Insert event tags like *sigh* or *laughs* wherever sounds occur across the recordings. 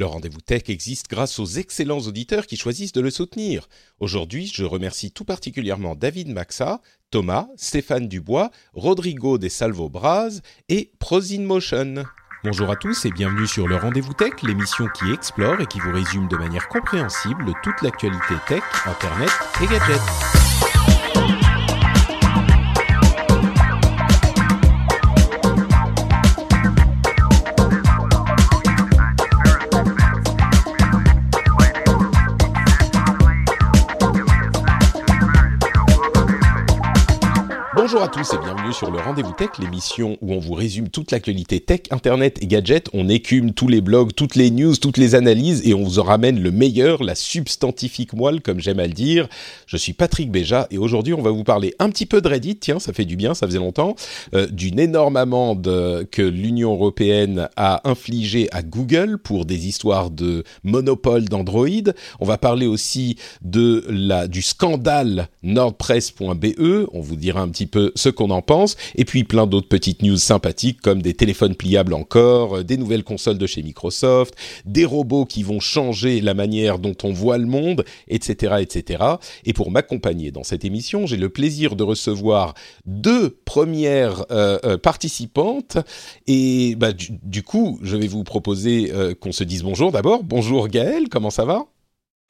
Le rendez-vous tech existe grâce aux excellents auditeurs qui choisissent de le soutenir. Aujourd'hui, je remercie tout particulièrement David Maxa, Thomas, Stéphane Dubois, Rodrigo des Salvo Braz et Prosin Motion. Bonjour à tous et bienvenue sur le Rendez-vous Tech, l'émission qui explore et qui vous résume de manière compréhensible toute l'actualité tech, internet et gadgets. Bonjour à tous et bienvenue sur le Rendez-vous Tech, l'émission où on vous résume toute l'actualité tech, internet et gadgets. On écume tous les blogs, toutes les news, toutes les analyses et on vous en ramène le meilleur, la substantifique moelle, comme j'aime à le dire. Je suis Patrick Béja et aujourd'hui on va vous parler un petit peu de Reddit, tiens, ça fait du bien, ça faisait longtemps, euh, d'une énorme amende que l'Union Européenne a infligée à Google pour des histoires de monopole d'Android. On va parler aussi de la, du scandale nordpress.be, on vous dira un petit peu ce qu'on en pense, et puis plein d'autres petites news sympathiques comme des téléphones pliables encore, euh, des nouvelles consoles de chez Microsoft, des robots qui vont changer la manière dont on voit le monde, etc., etc. Et pour m'accompagner dans cette émission, j'ai le plaisir de recevoir deux premières euh, euh, participantes, et bah, du, coup, je vais vous proposer qu'on se dise bonjour d'abord. Bonjour Gaël, comment ça va?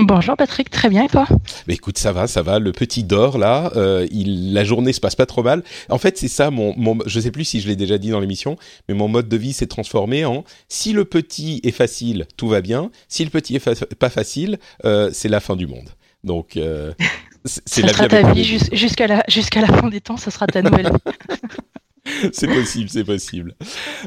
Bonjour Patrick, très bien et toi? Bah Écoute, ça va, ça va. Le petit dort là, euh, il, la journée se passe pas trop mal. En fait, c'est ça mon, mon, je sais plus si je l'ai déjà dit dans l'émission, mais mon mode de vie s'est transformé en si le petit est facile, tout va bien. Si le petit est pas facile, euh, c'est la fin du monde. Donc euh, *laughs* c'est la sera ta vie jusqu'à la jusqu'à la fin des temps, ça sera ta nouvelle. *laughs* *laughs* c'est possible, c'est possible.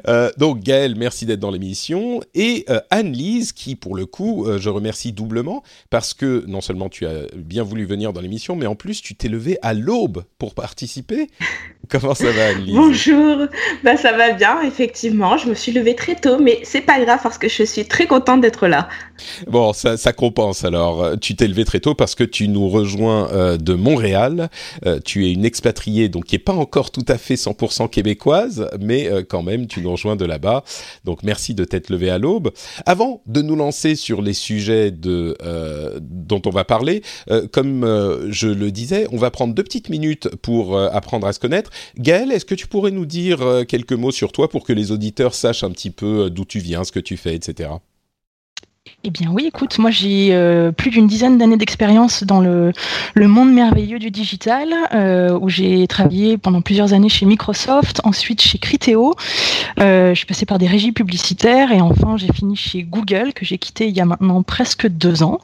Euh, donc Gaël, merci d'être dans l'émission. Et euh, Anne-Lise, qui pour le coup, euh, je remercie doublement, parce que non seulement tu as bien voulu venir dans l'émission, mais en plus tu t'es levé à l'aube pour participer. *laughs* Comment ça va Anne-Lise? Bonjour, bah, ça va bien, effectivement. Je me suis levée très tôt, mais c'est pas grave parce que je suis très contente d'être là. Bon, ça, ça compense alors. Tu t'es levé très tôt parce que tu nous rejoins de Montréal. tu es une expatriée, donc qui n'est pas encore tout à fait 100% québécoise, mais euh, quand même, tu nous rejoins de là-bas. Donc merci de t'être levé à l'aube. Avant de nous lancer sur les sujets de, euh, dont on va parler, euh, comme je le disais, on va prendre deux petites minutes pour apprendre à se connaître. Gaël, est-ce que tu pourrais nous dire quelques mots sur toi pour que les auditeurs sachent un petit peu d'où tu viens, ce que tu fais, etc. Eh bien oui, écoute, moi j'ai euh, plus d'une dizaine d'années d'expérience dans le, le, monde merveilleux du digital, euh, où j'ai travaillé pendant plusieurs années chez Microsoft, ensuite chez Criteo, euh, je suis passée par des régies publicitaires et enfin j'ai fini chez Google, que j'ai quitté il y a maintenant presque deux ans,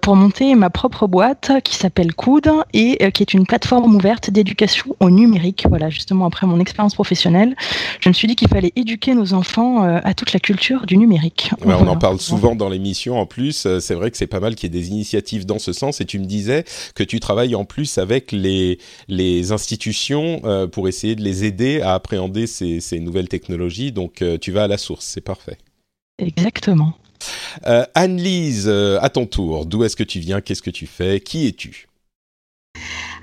pour monter ma propre boîte qui s'appelle Coude et qui est une plateforme ouverte d'éducation au numérique. Voilà, justement après mon expérience professionnelle, je me suis dit qu'il fallait éduquer nos enfants à toute la culture du numérique. Ouais, on en parle souvent dans les émission en plus. Euh, c'est vrai que c'est pas mal qu'il y ait des initiatives dans ce sens. Et tu me disais que tu travailles en plus avec les, les institutions euh, pour essayer de les aider à appréhender ces, ces nouvelles technologies. Donc euh, tu vas à la source, c'est parfait. Exactement. Anne-Lise, à ton tour, d'où est-ce que tu viens? Qu'est-ce que tu fais? Qui es-tu?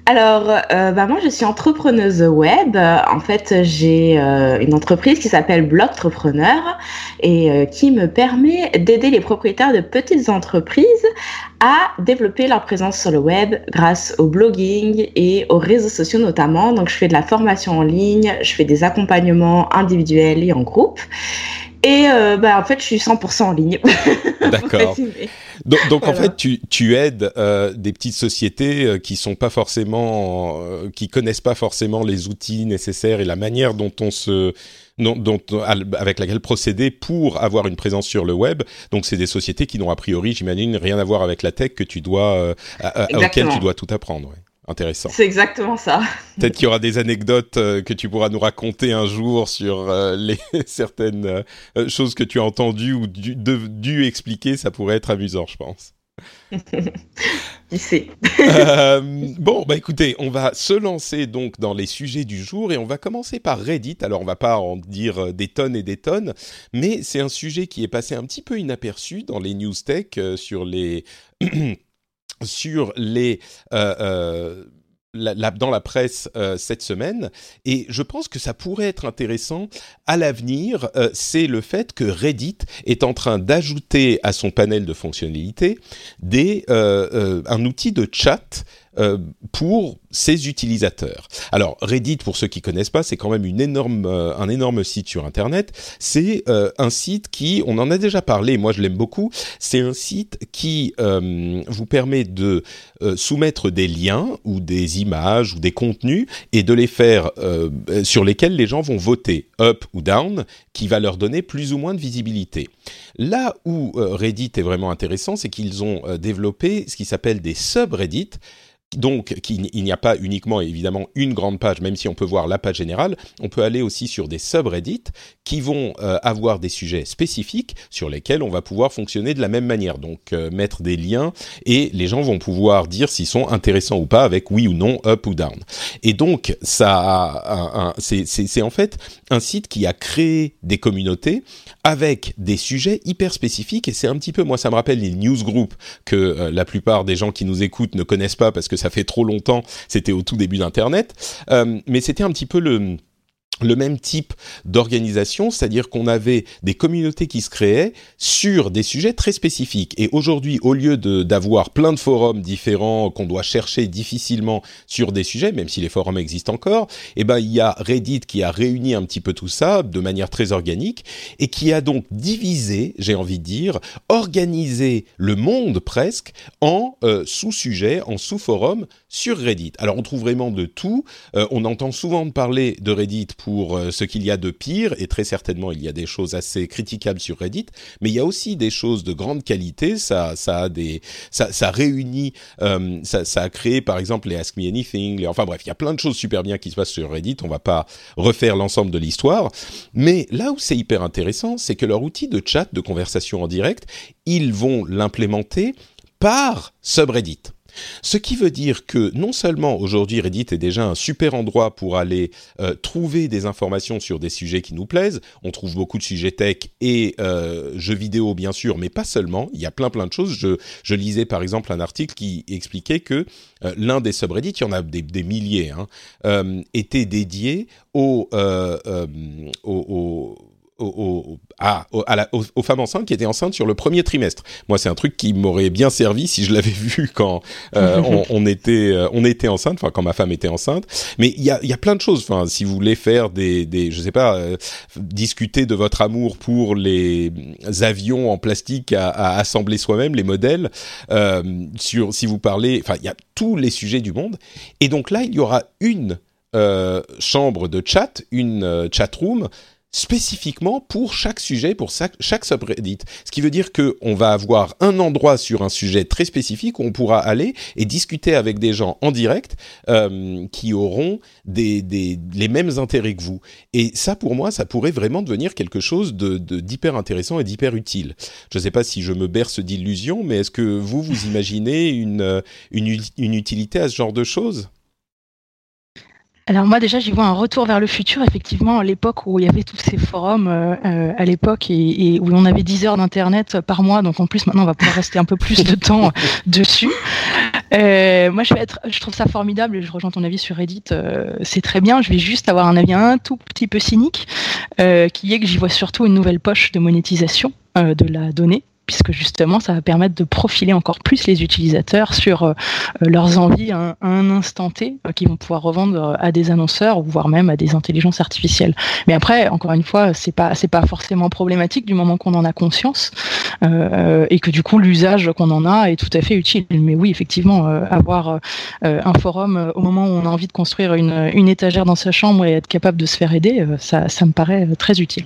Alors, euh, bah moi, je suis entrepreneuse web. En fait, j'ai euh, une entreprise qui s'appelle Blogtrepreneur et euh, qui me permet d'aider les propriétaires de petites entreprises à développer leur présence sur le web grâce au blogging et aux réseaux sociaux notamment. Donc, je fais de la formation en ligne, je fais des accompagnements individuels et en groupe. Et euh, bah, en fait, je suis 100% en ligne. *laughs* D'accord. donc, en fait, tu, tu aides euh, des petites sociétés euh, qui sont pas forcément, euh, qui connaissent pas forcément les outils nécessaires et la manière dont on se, dont, dont, avec laquelle procéder pour avoir une présence sur le web. Donc, c'est des sociétés qui n'ont a priori, j'imagine, rien à voir avec la tech que tu dois, euh, à, auquel tu dois tout apprendre. Ouais. Intéressant. C'est exactement ça. *laughs* Peut-être qu'il y aura des anecdotes euh, que tu pourras nous raconter un jour sur euh, *laughs* les certaines euh, choses que tu as entendues ou dû, dû, expliquer. Ça pourrait être amusant, je pense. *laughs* Ici. bon, bah écoutez, on va se lancer donc dans les sujets du jour et on va commencer par Reddit. Alors, on va pas en dire des tonnes et des tonnes, mais c'est un sujet qui est passé un petit peu inaperçu dans les news tech sur les *clears throat* sur les euh, euh, dans la presse euh, cette semaine et je pense que ça pourrait être intéressant à l'avenir. C'est le fait que Reddit est en train d'ajouter à son panel de fonctionnalités un outil de chat euh, pour ses utilisateurs. Alors Reddit, pour ceux qui connaissent pas, c'est quand même une énorme, euh, un énorme site sur Internet. C'est euh, un site qui, on en a déjà parlé, moi je l'aime beaucoup. C'est un site qui vous permet de soumettre des liens ou des images ou des contenus et de les faire sur lesquels les gens vont voter up ou down, qui va leur donner plus ou moins de visibilité. Là où Reddit est vraiment intéressant, c'est qu'ils ont développé ce qui s'appelle des subreddits donc il n'y a pas uniquement évidemment une grande page, même si on peut voir la page générale, on peut aller aussi sur des subreddits qui vont euh, avoir des sujets spécifiques sur lesquels on va pouvoir fonctionner de la même manière, donc euh, mettre des liens et les gens vont pouvoir dire s'ils sont intéressants ou pas avec oui ou non, up ou down. Et donc ça, c'est en fait un site qui a créé des communautés avec des sujets hyper spécifiques et c'est un petit peu, moi ça me rappelle les newsgroups que euh, la plupart des gens qui nous écoutent ne connaissent pas parce que ça fait trop longtemps, c'était au tout début d'Internet, euh, mais c'était un petit peu le le même type d'organisation, c'est-à-dire qu'on avait des communautés qui se créaient sur des sujets très spécifiques. Et aujourd'hui, au lieu d'avoir plein de forums différents qu'on doit chercher difficilement sur des sujets, même si les forums existent encore, eh ben il y a Reddit qui a réuni un petit peu tout ça de manière très organique et qui a donc divisé, j'ai envie de dire, organisé le monde presque en euh, sous-sujets, en sous-forums sur Reddit. Alors on trouve vraiment de tout. Euh, on entend souvent parler de Reddit pour euh, ce qu'il y a de pire, et très certainement il y a des choses assez critiquables sur Reddit, mais il y a aussi des choses de grande qualité. Ça, ça a des, ça, ça réunit, euh, ça, ça, a créé par exemple les Ask Me Anything. Les, enfin bref, il y a plein de choses super bien qui se passent sur Reddit. On va pas refaire l'ensemble de l'histoire, mais là où c'est hyper intéressant, c'est que leur outil de chat, de conversation en direct, ils vont l'implémenter par subreddit. Ce qui veut dire que non seulement aujourd'hui Reddit est déjà un super endroit pour aller euh, trouver des informations sur des sujets qui nous plaisent, on trouve beaucoup de sujets tech et euh, jeux vidéo bien sûr, mais pas seulement, il y a plein plein de choses. Je, lisais par exemple un article qui expliquait que euh, l'un des subreddits, il y en a des, milliers, hein, était dédié aux, aux aux, femmes enceintes qui étaient enceintes sur le premier trimestre. Moi, c'est un truc qui m'aurait bien servi si je l'avais *laughs* vu quand euh, on, était euh, on était enceinte, enfin quand ma femme était enceinte. Mais il y a, y a plein de choses. Enfin, si vous voulez faire des, des je sais pas, euh, discuter de votre amour pour les avions en plastique à, à assembler soi-même, les modèles, sur si vous parlez, enfin, il y a tous les sujets du monde. Et donc là, il y aura une chambre de chat, une chat room spécifiquement pour chaque sujet, pour chaque subreddit. Ce qui veut dire que on va avoir un endroit sur un sujet très spécifique où on pourra aller et discuter avec des gens en direct euh, qui auront des, des, les mêmes intérêts que vous. Et ça, pour moi, ça pourrait vraiment devenir quelque chose de d'hyper intéressant et d'hyper utile. Je ne sais pas si je me berce d'illusions, mais est-ce que vous, vous imaginez une, une, une utilité à ce genre de choses? Alors moi déjà j'y vois un retour vers le futur, effectivement, à l'époque où il y avait tous ces forums euh, euh, à l'époque et, où on avait 10 heures d'internet par mois, donc en plus maintenant on va pouvoir rester un peu plus de temps *laughs* dessus. Euh, moi je vais être, je trouve ça formidable et je rejoins ton avis sur Reddit, c'est très bien. Je vais juste avoir un avis un tout petit peu cynique, qui est que j'y vois surtout une nouvelle poche de monétisation de la donnée puisque justement ça va permettre de profiler encore plus les utilisateurs sur euh, leurs envies à un, instant T euh, qu'ils vont pouvoir revendre à des annonceurs ou voire même à des intelligences artificielles. Mais après, encore une fois, c'est pas c'est pas forcément problématique du moment qu'on en a conscience euh, et que du coup l'usage qu'on en a est tout à fait utile. Mais oui, effectivement, avoir un forum au moment où on a envie de construire une, une étagère dans sa chambre et être capable de se faire aider, ça, ça me paraît très utile.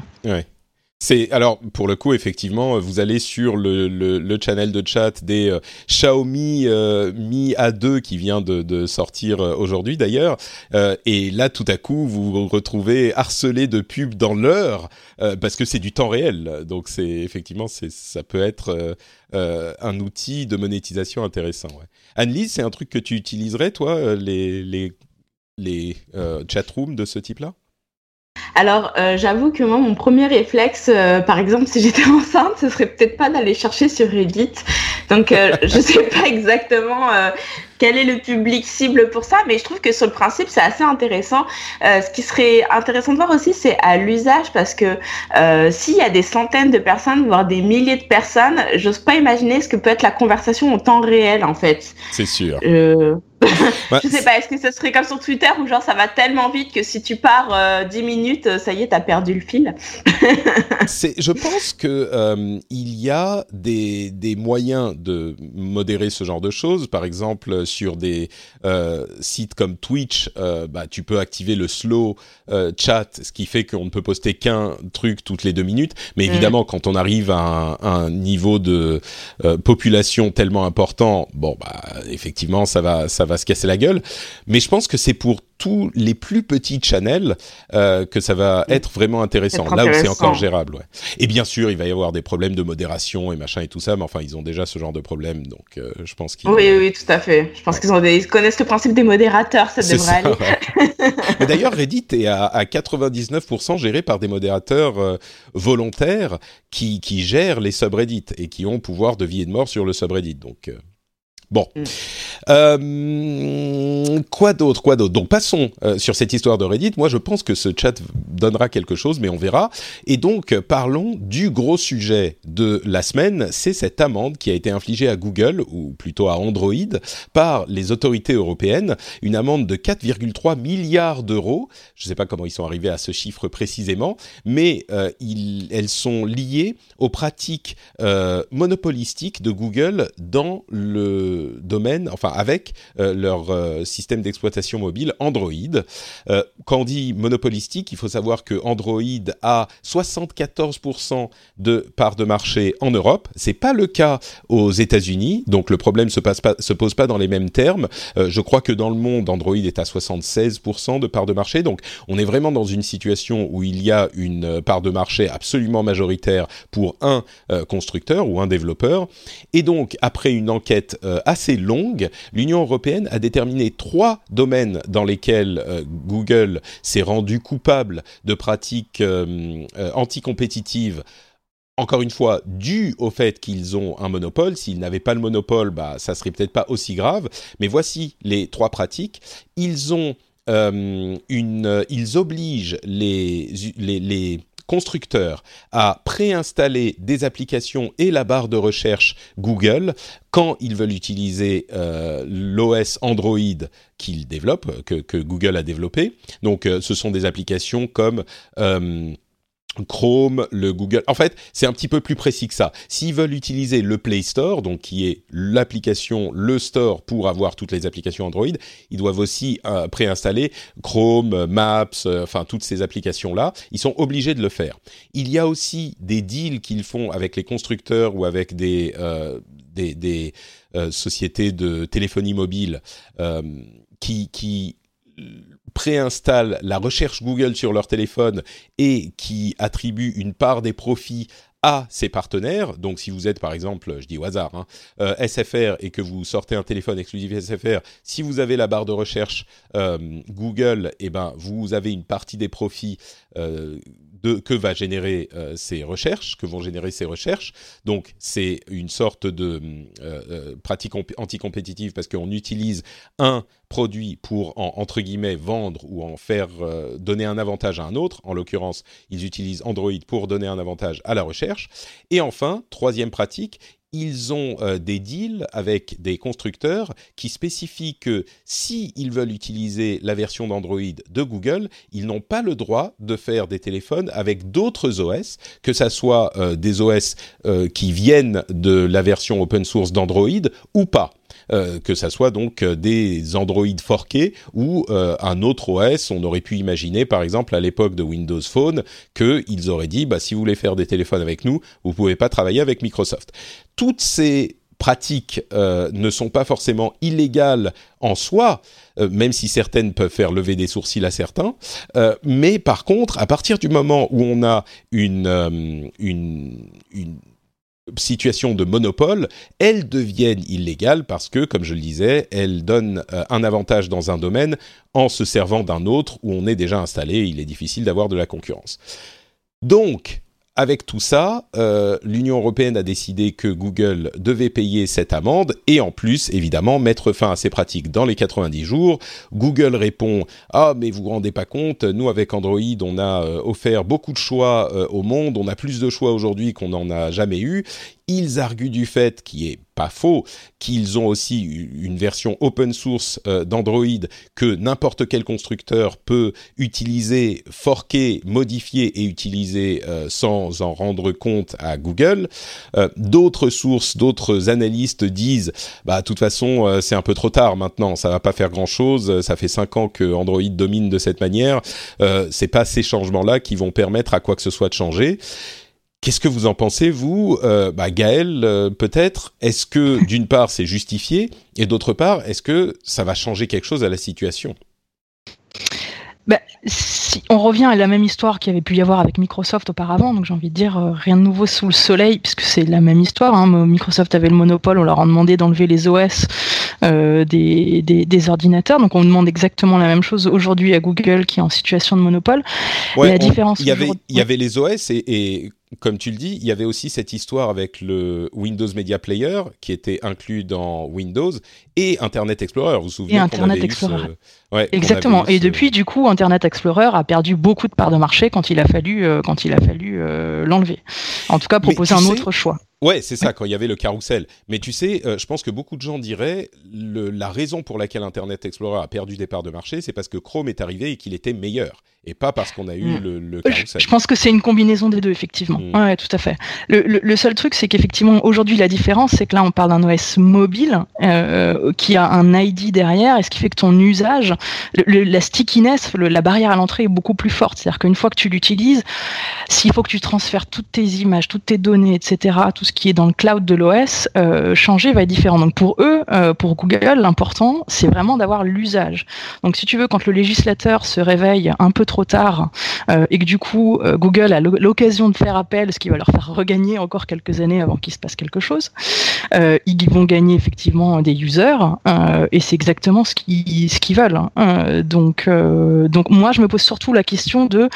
C'est alors pour le coup effectivement vous allez sur le, le, le channel de chat des euh, Xiaomi euh, Mi A2 qui vient de, de sortir euh, aujourd'hui d'ailleurs et là tout à coup vous vous retrouvez harcelé de pubs dans l'heure parce que c'est du temps réel donc c'est effectivement c'est ça peut être un outil de monétisation intéressant. Ouais. Annelise c'est un truc que tu utiliserais toi les les les chatrooms de ce type là alors, euh, j'avoue que moi, mon premier réflexe, euh, par exemple, si j'étais *laughs* enceinte, ce serait peut-être pas d'aller chercher sur Reddit. Donc, euh, je sais pas exactement quel est le public cible pour ça, mais je trouve que sur le principe, c'est assez intéressant. ce qui serait intéressant de voir aussi, c'est à l'usage, parce que s'il y a des centaines de personnes, voire des milliers de personnes, j'ose pas imaginer ce que peut être la conversation au temps réel, en fait. C'est sûr. *laughs* je sais pas, est-ce que ce serait comme sur Twitter où genre ça va tellement vite que si tu pars euh, 10 minutes, ça y est, t'as perdu le fil? *laughs* Je pense que euh, il y a des, des, moyens de modérer ce genre de choses. Par exemple, sur des euh, sites comme Twitch, euh, bah, tu peux activer le slow chat, ce qui fait qu'on ne peut poster qu'un truc toutes les deux minutes. Mais mm. évidemment, quand on arrive à un, un niveau de population tellement important, bon, bah, effectivement, ça va, ça va se casser la gueule. Mais je pense que c'est pour tous les plus petits channels euh, que ça va être vraiment intéressant. Là où c'est encore gérable. Ouais. Et bien sûr, il va y avoir des problèmes de modération et machin et tout ça, mais enfin, ils ont déjà ce genre de problème, donc euh, je pense qu'ils. Oui, oui, tout à fait. Je pense qu'ils ont des... ils connaissent le principe des modérateurs, ça devrait aller. *laughs* D'ailleurs, Reddit est à, à 99% géré par des modérateurs euh, volontaires qui, qui gèrent les subreddits et qui ont pouvoir de vie et de mort sur le subreddit. Donc. Bon. Mm. Euh, quoi d'autre Quoi d'autre? Donc passons euh, sur cette histoire de Reddit. Moi, je pense que ce chat donnera quelque chose, mais on verra. Et donc, parlons du gros sujet de la semaine. C'est cette amende qui a été infligée à Google, ou plutôt à Android, par les autorités européennes. Une amende de 4,3 milliards d'euros. Je ne sais pas comment ils sont arrivés à ce chiffre précisément, mais euh, ils, elles sont liées aux pratiques monopolistiques de Google dans le domaine, enfin avec euh, leur euh, système d'exploitation mobile Android. Euh, quand on dit monopolistique, il faut savoir que Android a 74% de part de marché en Europe. C'est pas le cas aux États-Unis, donc le problème se, passe pas, se pose pas dans les mêmes termes. je crois que dans le monde, Android est à 76% de part de marché, donc on est vraiment dans une situation où il y a une part de marché absolument majoritaire pour un constructeur ou un développeur. Et donc après une enquête assez longue, l'Union européenne a déterminé trois domaines dans lesquels euh, Google s'est rendu coupable de pratiques euh, euh, anticompétitives encore une fois, dû au fait qu'ils ont un monopole. S'ils n'avaient pas le monopole, bah, ça serait peut-être pas aussi grave. Mais voici les trois pratiques. Ils ont une, ils obligent les, les, les constructeurs à préinstaller des applications et la barre de recherche Google quand ils veulent utiliser euh, l'OS Android qu'ils développent, que, Google a développé. Donc euh, ce sont des applications comme... Euh, Chrome, le Google. En fait, c'est un petit peu plus précis que ça. S'ils veulent utiliser le Play Store, donc qui est l'application, le store pour avoir toutes les applications Android, ils doivent aussi euh, préinstaller Chrome, Maps, euh, enfin toutes ces applications-là. Ils sont obligés de le faire. Il y a aussi des deals qu'ils font avec les constructeurs ou avec des, euh, des, des sociétés de téléphonie mobile qui, qui préinstallent la recherche Google sur leur téléphone et qui attribuent une part des profits à ses partenaires. Donc, si vous êtes, par exemple, je dis au hasard, hein, euh, SFR et que vous sortez un téléphone exclusif SFR, si vous avez la barre de recherche euh, Google, eh ben, vous avez une partie des profits euh, que va générer ces recherches, que vont générer ces recherches. Donc c'est une sorte de pratique anticompétitive parce qu'on utilise un produit pour entre guillemets vendre ou en faire donner un avantage à un autre. En l'occurrence, ils utilisent Android pour donner un avantage à la recherche. Et enfin, troisième pratique, ils ont euh, des deals avec des constructeurs qui spécifient que si ils veulent utiliser la version d'Android de Google, ils n'ont pas le droit de faire des téléphones avec d'autres OS, que ce soit euh, des OS euh, qui viennent de la version open source d'Android ou pas. Euh, que ça soit donc euh, des Android forkés ou euh, un autre OS. On aurait pu imaginer, par exemple, à l'époque de Windows Phone, qu'ils auraient dit, bah, si vous voulez faire des téléphones avec nous, vous pouvez pas travailler avec Microsoft. Toutes ces pratiques ne sont pas forcément illégales en soi, même si certaines peuvent faire lever des sourcils à certains. mais par contre, à partir du moment où on a une situation de monopole, elles deviennent illégales parce que, comme je le disais, elles donnent euh, un avantage dans un domaine en se servant d'un autre où on est déjà installé. Il est difficile d'avoir de la concurrence. Donc, avec tout ça, euh, l'Union européenne a décidé que Google devait payer cette amende et en plus, évidemment, mettre fin à ces pratiques dans les 90 jours. Google répond Ah, mais vous vous rendez pas compte, nous avec Android, on a euh, offert beaucoup de choix euh, au monde, on a plus de choix aujourd'hui qu'on n'en a jamais eu. Ils arguent du fait, qui est pas faux, qu'ils ont aussi une version open source euh, d'Android que n'importe quel constructeur peut utiliser, forquer, modifier et utiliser euh, sans en rendre compte à Google. Euh, d'autres sources, d'autres analystes disent, bah de toute façon c'est un peu trop tard maintenant, ça va pas faire grand chose, ça fait cinq ans que Android domine de cette manière, c'est pas ces changements-là qui vont permettre à quoi que ce soit de changer. Qu'est-ce que vous en pensez, vous? Euh, bah, Gaël, euh, peut-être Est-ce que, *laughs* d'une part, c'est justifié? Et d'autre part, est-ce que ça va changer quelque chose à la situation? Bah, si on revient à la même histoire qu'il y avait pu y avoir avec Microsoft auparavant, donc j'ai envie de dire euh, rien de nouveau sous le soleil, puisque c'est la même histoire. Hein. Microsoft avait le monopole, on leur a demandé d'enlever les OS euh, des, des, ordinateurs, donc on demande exactement la même chose aujourd'hui à Google qui est en situation de monopole. la différence, il y avait, il y avait les OS et, et comme tu le dis, il y avait aussi cette histoire avec le Windows Media Player qui était inclus dans Windows et Internet Explorer. Vous vous souvenez Et Internet Explorer. Exactement. Et depuis, du coup, Internet Explorer a perdu beaucoup de parts de marché quand il a fallu, euh, quand il a fallu euh, l'enlever. En tout cas, proposer un autre choix. Ouais, c'est ça, quand il y avait le carrousel. Mais tu sais, euh, je pense que beaucoup de gens diraient le, la raison pour laquelle Internet Explorer a perdu des parts de marché, c'est parce que Chrome est arrivé et qu'il était meilleur. Et pas parce qu'on a eu mm. le, le, carrousel. Je, pense que c'est une combinaison des deux, effectivement. Mm. Ouais, tout à fait. Le, le seul truc, c'est qu'effectivement, aujourd'hui, la différence, c'est que là, on parle d'un OS mobile euh, qui a un ID derrière, et ce qui fait que ton usage, la stickiness, la barrière à l'entrée est beaucoup plus forte. C'est-à-dire qu'une fois que tu l'utilises, s'il faut que tu transfères toutes tes images, toutes tes données, etc., tout ce qui est dans le cloud de l'OS, euh, changer va être différent. Donc pour eux, euh, pour Google, l'important, c'est vraiment d'avoir l'usage. Donc si tu veux, quand le législateur se réveille un peu trop tard euh, et que du coup Google a l'occasion de faire appel, ce qui va leur faire regagner encore quelques années avant qu'il se passe quelque chose, ils vont gagner effectivement des users et c'est exactement ce qu'ils veulent. Hein. donc donc moi je me pose surtout la question de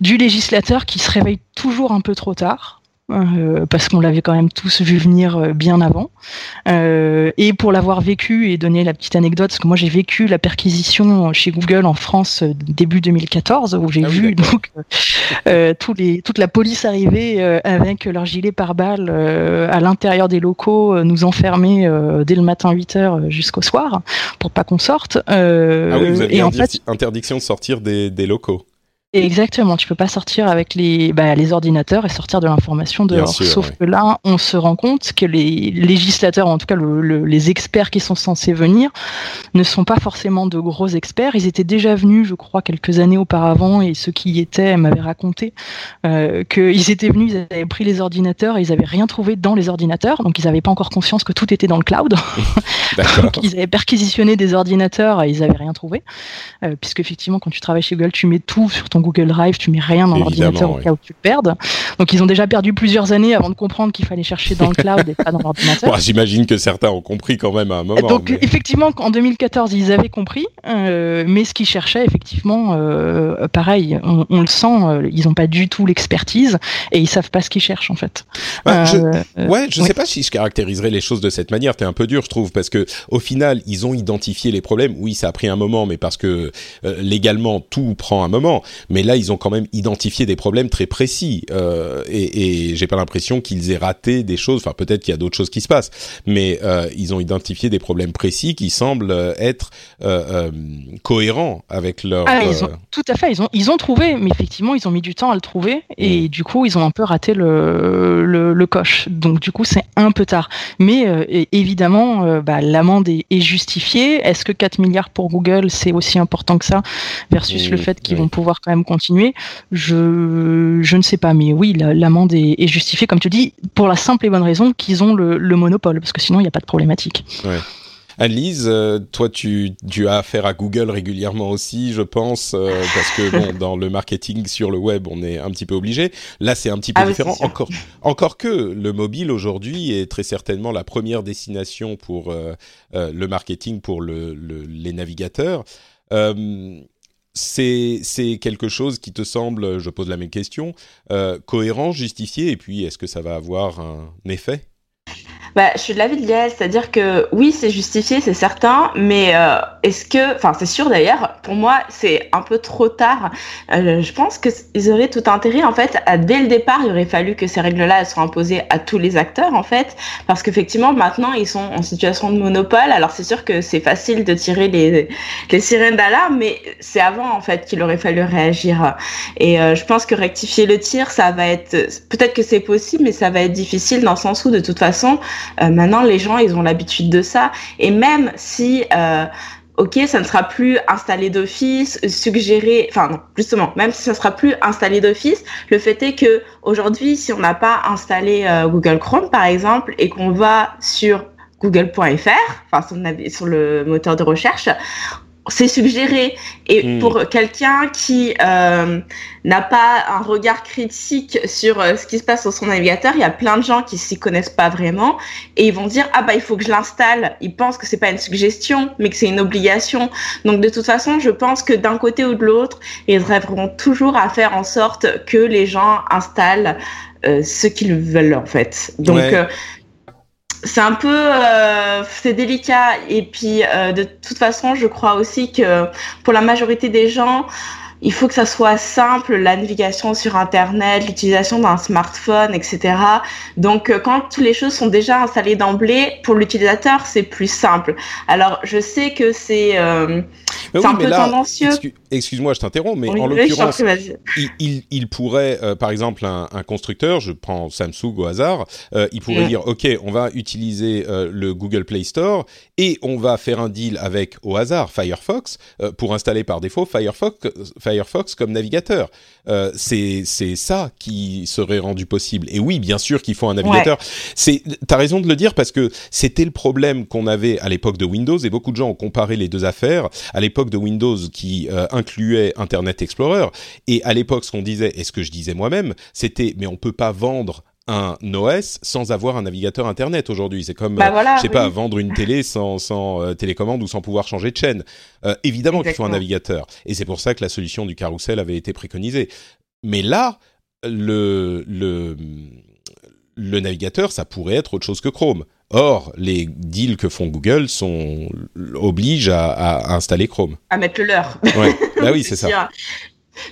du législateur qui se réveille toujours un peu trop tard euh, parce qu'on l'avait quand même tous vu venir euh, bien avant. Euh, et pour l'avoir vécu et donner la petite anecdote, parce que moi j'ai vécu la perquisition chez Google en France début 2014, où j'ai ah vu donc tous les, toute la police arriver avec leur gilet pare-balles à l'intérieur des locaux, nous enfermer dès le matin 8 h jusqu'au soir pour pas qu'on sorte. ah oui, vous avez et en fait, interdiction de sortir des, des locaux. Exactement, tu peux pas sortir avec les, bah, les ordinateurs et sortir de l'information dehors. Sauf que là, on se rend compte que les législateurs, en tout cas le, les experts qui sont censés venir, ne sont pas forcément de gros experts. Ils étaient déjà venus, je crois, quelques années auparavant, et ceux qui y étaient m'avaient raconté euh, qu'ils étaient venus, ils avaient pris les ordinateurs et ils avaient rien trouvé dans les ordinateurs, donc ils n'avaient pas encore conscience que tout était dans le cloud. *laughs* donc ils avaient perquisitionné des ordinateurs et ils n'avaient rien trouvé, euh, puisque effectivement, quand tu travailles chez Google, tu mets tout sur ton Google Drive, tu mets rien dans l'ordinateur au cas où tu le perdes. Donc ils ont déjà perdu plusieurs années avant de comprendre qu'il fallait chercher dans le cloud et pas dans l'ordinateur. *laughs* J'imagine que certains ont compris quand même à un moment. Donc effectivement, en 2014, ils avaient compris, euh, mais ce qu'ils cherchaient, effectivement, euh, pareil, on, le sent, euh, ils n'ont pas du tout l'expertise et ils savent pas ce qu'ils cherchent en fait. Bah, je, ouais, je sais pas si je caractériserais les choses de cette manière. T'es un peu dur, je trouve, parce que au final, ils ont identifié les problèmes. Oui, ça a pris un moment, mais parce que légalement tout prend un moment. Mais là, ils ont quand même identifié des problèmes très précis et, et j'ai pas l'impression qu'ils aient raté des choses. Enfin, peut-être qu'il y a d'autres choses qui se passent, mais euh, ils ont identifié des problèmes précis qui semblent euh, être euh, cohérents avec leur. Ah, tout à fait, ils ont, ils ont trouvé, mais effectivement, ils ont mis du temps à le trouver, et mm. du coup, ils ont un peu raté le, le, coche. Donc, du coup, c'est un peu tard. Mais évidemment, bah, l'amende est, justifiée. Est-ce que 4 milliards pour Google, c'est aussi important que ça, versus le mm, fait qu'ils vont pouvoir quand même continuer je, je ne sais pas, mais oui, l'amende est, est justifiée, comme tu dis, pour la simple et bonne raison qu'ils ont le, monopole, parce que sinon il n'y a pas de problématique. Ouais. Annelise, euh, toi, tu, tu, as affaire à Google régulièrement aussi, je pense, euh, parce que bon, *laughs* dans le marketing sur le web, on est un petit peu obligé. Là, c'est un petit peu ah différent. Encore, encore que le mobile aujourd'hui est très certainement la première destination pour euh, le marketing pour le, les navigateurs. C'est quelque chose qui te semble, je pose la même question, cohérent, justifié, et puis est-ce que ça va avoir un effet? Bah, je suis de l'avis de Liel, c'est-à-dire que oui, c'est justifié, c'est certain, mais euh, est-ce que, enfin, c'est sûr d'ailleurs, pour moi, c'est un peu trop tard. Euh, je pense qu'ils auraient tout intérêt, en fait, à, dès le départ, il aurait fallu que ces règles-là soient imposées à tous les acteurs, en fait, parce qu'effectivement, maintenant, ils sont en situation de monopole. Alors, c'est sûr que c'est facile de tirer les, les sirènes d'alarme, mais c'est avant, en fait, qu'il aurait fallu réagir. Et euh, je pense que rectifier le tir, ça va être, peut-être que c'est possible, mais ça va être difficile dans le sens où, de toute façon, euh, maintenant, les gens, ils ont l'habitude de ça. Et même si euh, ok, ça ne sera plus installé d'office, suggéré, enfin non, justement, même si ça ne sera plus installé d'office, le fait est que aujourd'hui, si on n'a pas installé euh, Google Chrome par exemple et qu'on va sur google.fr, enfin sur, sur, le moteur de recherche, c'est suggéré. Et hmm. pour quelqu'un qui euh, n'a pas un regard critique sur euh, ce qui se passe sur son navigateur, il y a plein de gens qui s'y connaissent pas vraiment et ils vont dire ah bah il faut que je l'installe. Ils pensent que c'est pas une suggestion, mais que c'est une obligation. Donc de toute façon, je pense que d'un côté ou de l'autre, ils rêveront toujours à faire en sorte que les gens installent euh, ce qu'ils veulent en fait. Donc c'est un peu euh, c'est délicat. Et puis euh, de toute façon je crois aussi que pour la majorité des gens il faut que ça soit simple, la navigation sur Internet, l'utilisation d'un smartphone, etc. Donc, euh, quand toutes les choses sont déjà installées d'emblée, pour l'utilisateur, c'est plus simple. Alors, je sais que c'est euh, un peu tendancieux. Excuse-moi, je t'interromps, mais en l'occurrence, il, il, pourrait, euh, par exemple, un, un, constructeur, je prends Samsung au hasard, euh, il pourrait dire, OK, on va utiliser le Google Play Store et on va faire un deal avec, au hasard, Firefox, pour installer par défaut Firefox, Firefox comme navigateur. Euh, c'est ça qui serait rendu possible. Et oui, bien sûr qu'il faut un navigateur. C'est, t'as raison de le dire parce que c'était le problème qu'on avait à l'époque de Windows et beaucoup de gens ont comparé les deux affaires. À l'époque de Windows qui euh, incluait Internet Explorer et à l'époque ce qu'on disait et ce que je disais moi-même, c'était mais on peut pas vendre un OS sans avoir un navigateur internet aujourd'hui. C'est comme, bah euh, je sais pas, vendre une télé sans, sans euh, télécommande ou sans pouvoir changer de chaîne. Euh, évidemment qu'il faut un navigateur. Et c'est pour ça que la solution du carrousel avait été préconisée. Mais là, le, le, le navigateur, ça pourrait être autre chose que Chrome. Or, les deals que font Google sont obligent à, à installer Chrome. À mettre le leur. Ouais. Bah oui, *laughs* c'est ça.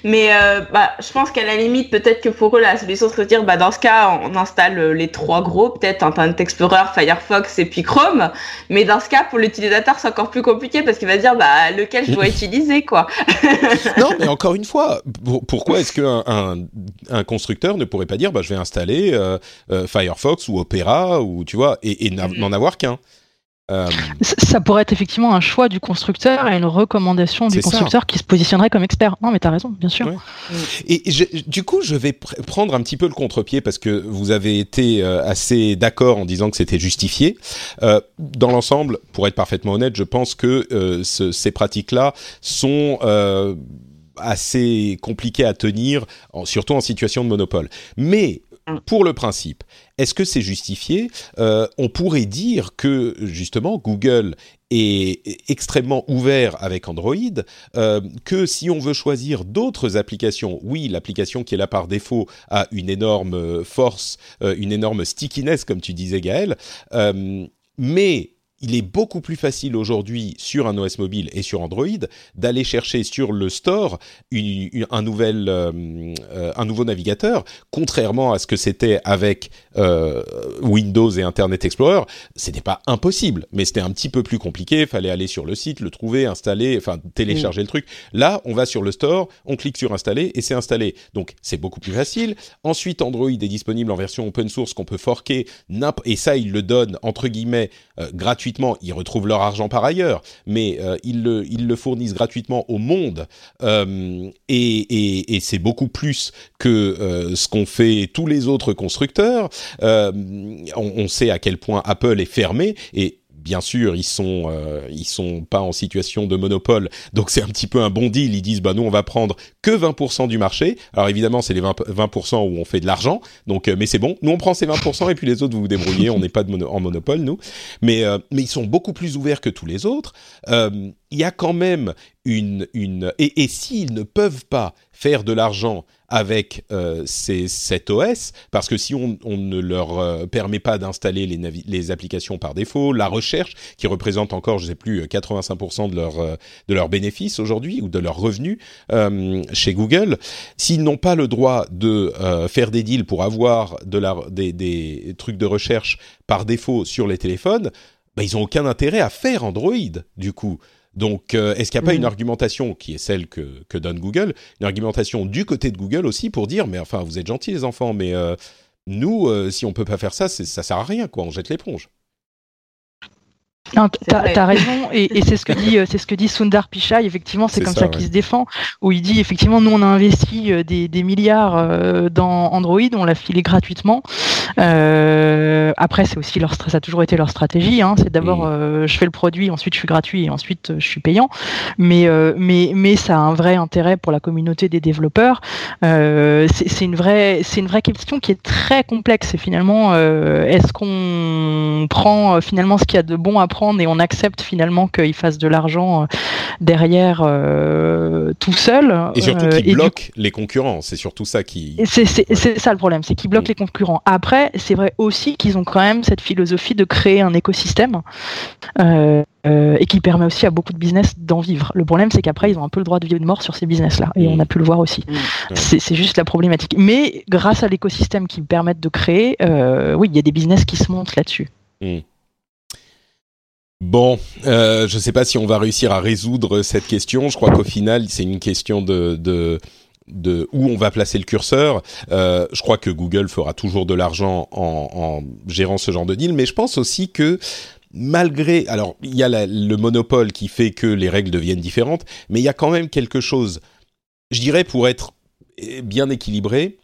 Mais euh, bah, je pense qu'à la limite, peut-être que pour eux, la solution serait de dire, bah, dans ce cas, on installe euh, les trois gros, peut-être Internet Explorer, Firefox et puis Chrome. Mais dans ce cas, pour l'utilisateur, c'est encore plus compliqué parce qu'il va dire, bah, lequel je dois *laughs* utiliser, quoi. *laughs* non, mais encore une fois, pourquoi est-ce qu'un un, un, constructeur ne pourrait pas dire, bah, je vais installer euh, Firefox ou Opera ou tu vois, et, et mm-hmm. n'en avoir qu'un? Euh, ça pourrait être effectivement un choix du constructeur et une recommandation du constructeur qui se positionnerait comme expert. Non, mais tu as raison, bien sûr. Et du coup, je vais prendre un petit peu le contre-pied parce que vous avez été euh, assez d'accord en disant que c'était justifié. Euh, dans l'ensemble, pour être parfaitement honnête, je pense que ces pratiques-là sont assez compliqué à tenir, surtout en situation de monopole. Mais mm. pour le principe, est-ce que c'est justifié? Euh, On pourrait dire que justement Google est extrêmement ouvert avec Android, euh, que si on veut choisir d'autres applications, oui, l'application qui est là par défaut a une énorme force, euh, une énorme stickiness, comme tu disais Gaël, mais il est beaucoup plus facile aujourd'hui sur un OS mobile et sur Android d'aller chercher sur le store un, nouvel, euh, euh, un nouveau navigateur, contrairement à ce que c'était avec euh, Windows et Internet Explorer. C'était pas impossible, mais c'était un petit peu plus compliqué. Il fallait aller sur le site, le trouver, installer, enfin télécharger le truc. Là, on va sur le store, on clique sur installer et c'est installé. Donc c'est beaucoup plus facile. Ensuite, Android est disponible en version open source qu'on peut forker, et ça, il le donne entre guillemets gratuitement ils retrouvent leur argent par ailleurs, mais euh, ils, le, fournissent gratuitement au monde, euh, et, c'est beaucoup plus que euh, ce qu'ont fait tous les autres constructeurs. On, on, sait à quel point Apple est fermé, et bien sûr, ils sont euh, ils sont pas en situation de monopole, donc c'est un petit peu un bon deal. Ils disent bah nous on va prendre que 20% du marché. Alors évidemment c'est les 20%, où on fait de l'argent, donc euh, mais c'est bon. Nous on prend ces 20% et puis les autres vous vous débrouillez. on n'est pas en monopole nous, mais euh, mais ils sont beaucoup plus ouverts que tous les autres. il y a quand même une une et, et s'ils ne peuvent pas faire de l'argent avec euh, cet OS, parce que si on, ne leur euh, permet pas d'installer les, applications par défaut, la recherche, qui représente encore, je ne sais plus, 85% de leurs euh, de leurs bénéfices aujourd'hui, ou de leurs revenus euh, chez Google, s'ils n'ont pas le droit de faire des deals pour avoir des, trucs de recherche par défaut sur les téléphones, bah, ils n'ont aucun intérêt à faire Android, du coup. Donc, euh, est-ce qu'il n'y a pas une mm. argumentation qui est celle que, que, donne Google, une argumentation du côté de Google aussi pour dire, mais enfin, vous êtes gentils les enfants, mais euh, nous, euh, si on peut pas faire ça, ça sert à rien, quoi. On jette l'éponge. T'as as raison, et, et c'est ce que *laughs* dit c'est ce que dit Sundar Pichai. Effectivement, c'est comme ça, qu'il se défend, où il dit effectivement, nous on a investi des, des milliards dans Android, on l'a filé gratuitement. Euh, après, c'est aussi leur ça a toujours été leur stratégie. Hein. C'est d'abord euh, je fais le produit, ensuite je suis gratuit et ensuite euh, je suis payant. Mais mais mais ça a un vrai intérêt pour la communauté des développeurs. c'est une vraie c'est une vraie question qui est très complexe. Et finalement, est-ce qu'on prend finalement ce qu'il y a de bon à prendre et on accepte finalement qu'ils fassent de l'argent derrière tout seul Et surtout qu'ils bloquent les concurrents. C'est surtout ça qui. C'est ça le problème, c'est qu'ils bloquent mm. les concurrents. Après c'est vrai aussi qu'ils ont quand même cette philosophie de créer un écosystème euh, euh, et qui permet aussi à beaucoup de business d'en vivre. Le problème, c'est qu'après, ils ont un peu le droit de vivre de mort sur ces business-là, et on a pu le voir aussi. Mmh. C'est juste la problématique. Mais grâce à l'écosystème qu'ils permettent de créer, euh, oui, il y a des business qui se montent là-dessus. Mmh. Bon, je ne sais pas si on va réussir à résoudre cette question. Je crois qu'au final, c'est une question de, de où on va placer le curseur. Euh, je crois que Google fera toujours de l'argent en, gérant ce genre de deal, mais je pense aussi que malgré, alors il y a le monopole qui fait que les règles deviennent différentes, mais il y a quand même quelque chose, je dirais pour être bien équilibré,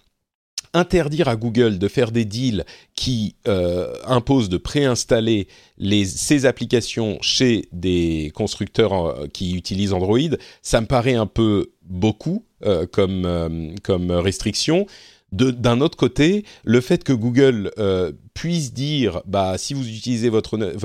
interdire à Google de faire des deals qui euh, imposent de préinstaller les, ces applications chez des constructeurs euh, qui utilisent Android, ça me paraît un peu beaucoup euh, comme, restriction. D'un autre côté, le fait que Google puisse dire, bah, si vous utilisez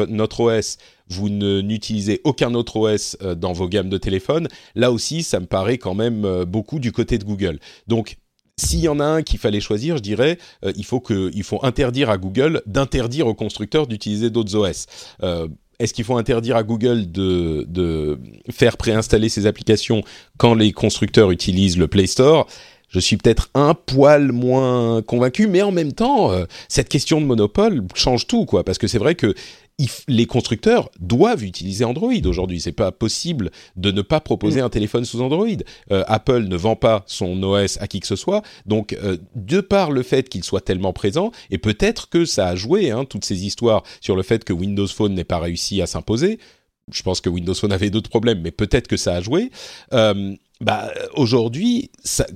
notre OS, vous n'utilisez aucun autre OS dans vos gammes de téléphone, là aussi, ça me paraît quand même beaucoup du côté de Google. Donc, s'il y en a un qu'il fallait choisir, je dirais, euh, il faut interdire à Google d'interdire aux constructeurs d'utiliser d'autres OS. Euh, est-ce qu'il faut interdire à Google de, de faire préinstaller ses applications quand les constructeurs utilisent le Play Store? Je suis peut-être un poil moins convaincu, mais en même temps, euh, cette question de monopole change tout, quoi, parce que c'est vrai que les constructeurs doivent utiliser Android aujourd'hui. C'est pas possible de ne pas proposer mm. un téléphone sous Android. Euh, Apple ne vend pas son OS à qui que ce soit, donc euh, de par le fait qu'il soit tellement présent, et peut-être que ça a joué hein, toutes ces histoires sur le fait que Windows Phone n'ait pas réussi à s'imposer. Je pense que Windows Phone avait d'autres problèmes, mais peut-être que ça a joué. Euh, bah, aujourd'hui,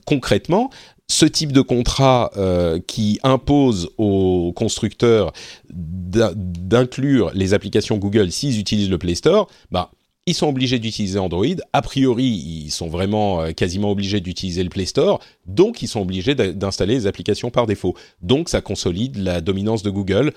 concrètement, ce type de contrat euh, qui impose aux constructeurs d'inclure les applications Google s'ils utilisent le Play Store, bah, ils sont obligés d'utiliser Android. A priori, ils sont vraiment euh, quasiment obligés d'utiliser le Play Store, donc ils sont obligés d'installer les applications par défaut. Donc ça consolide la dominance de Google.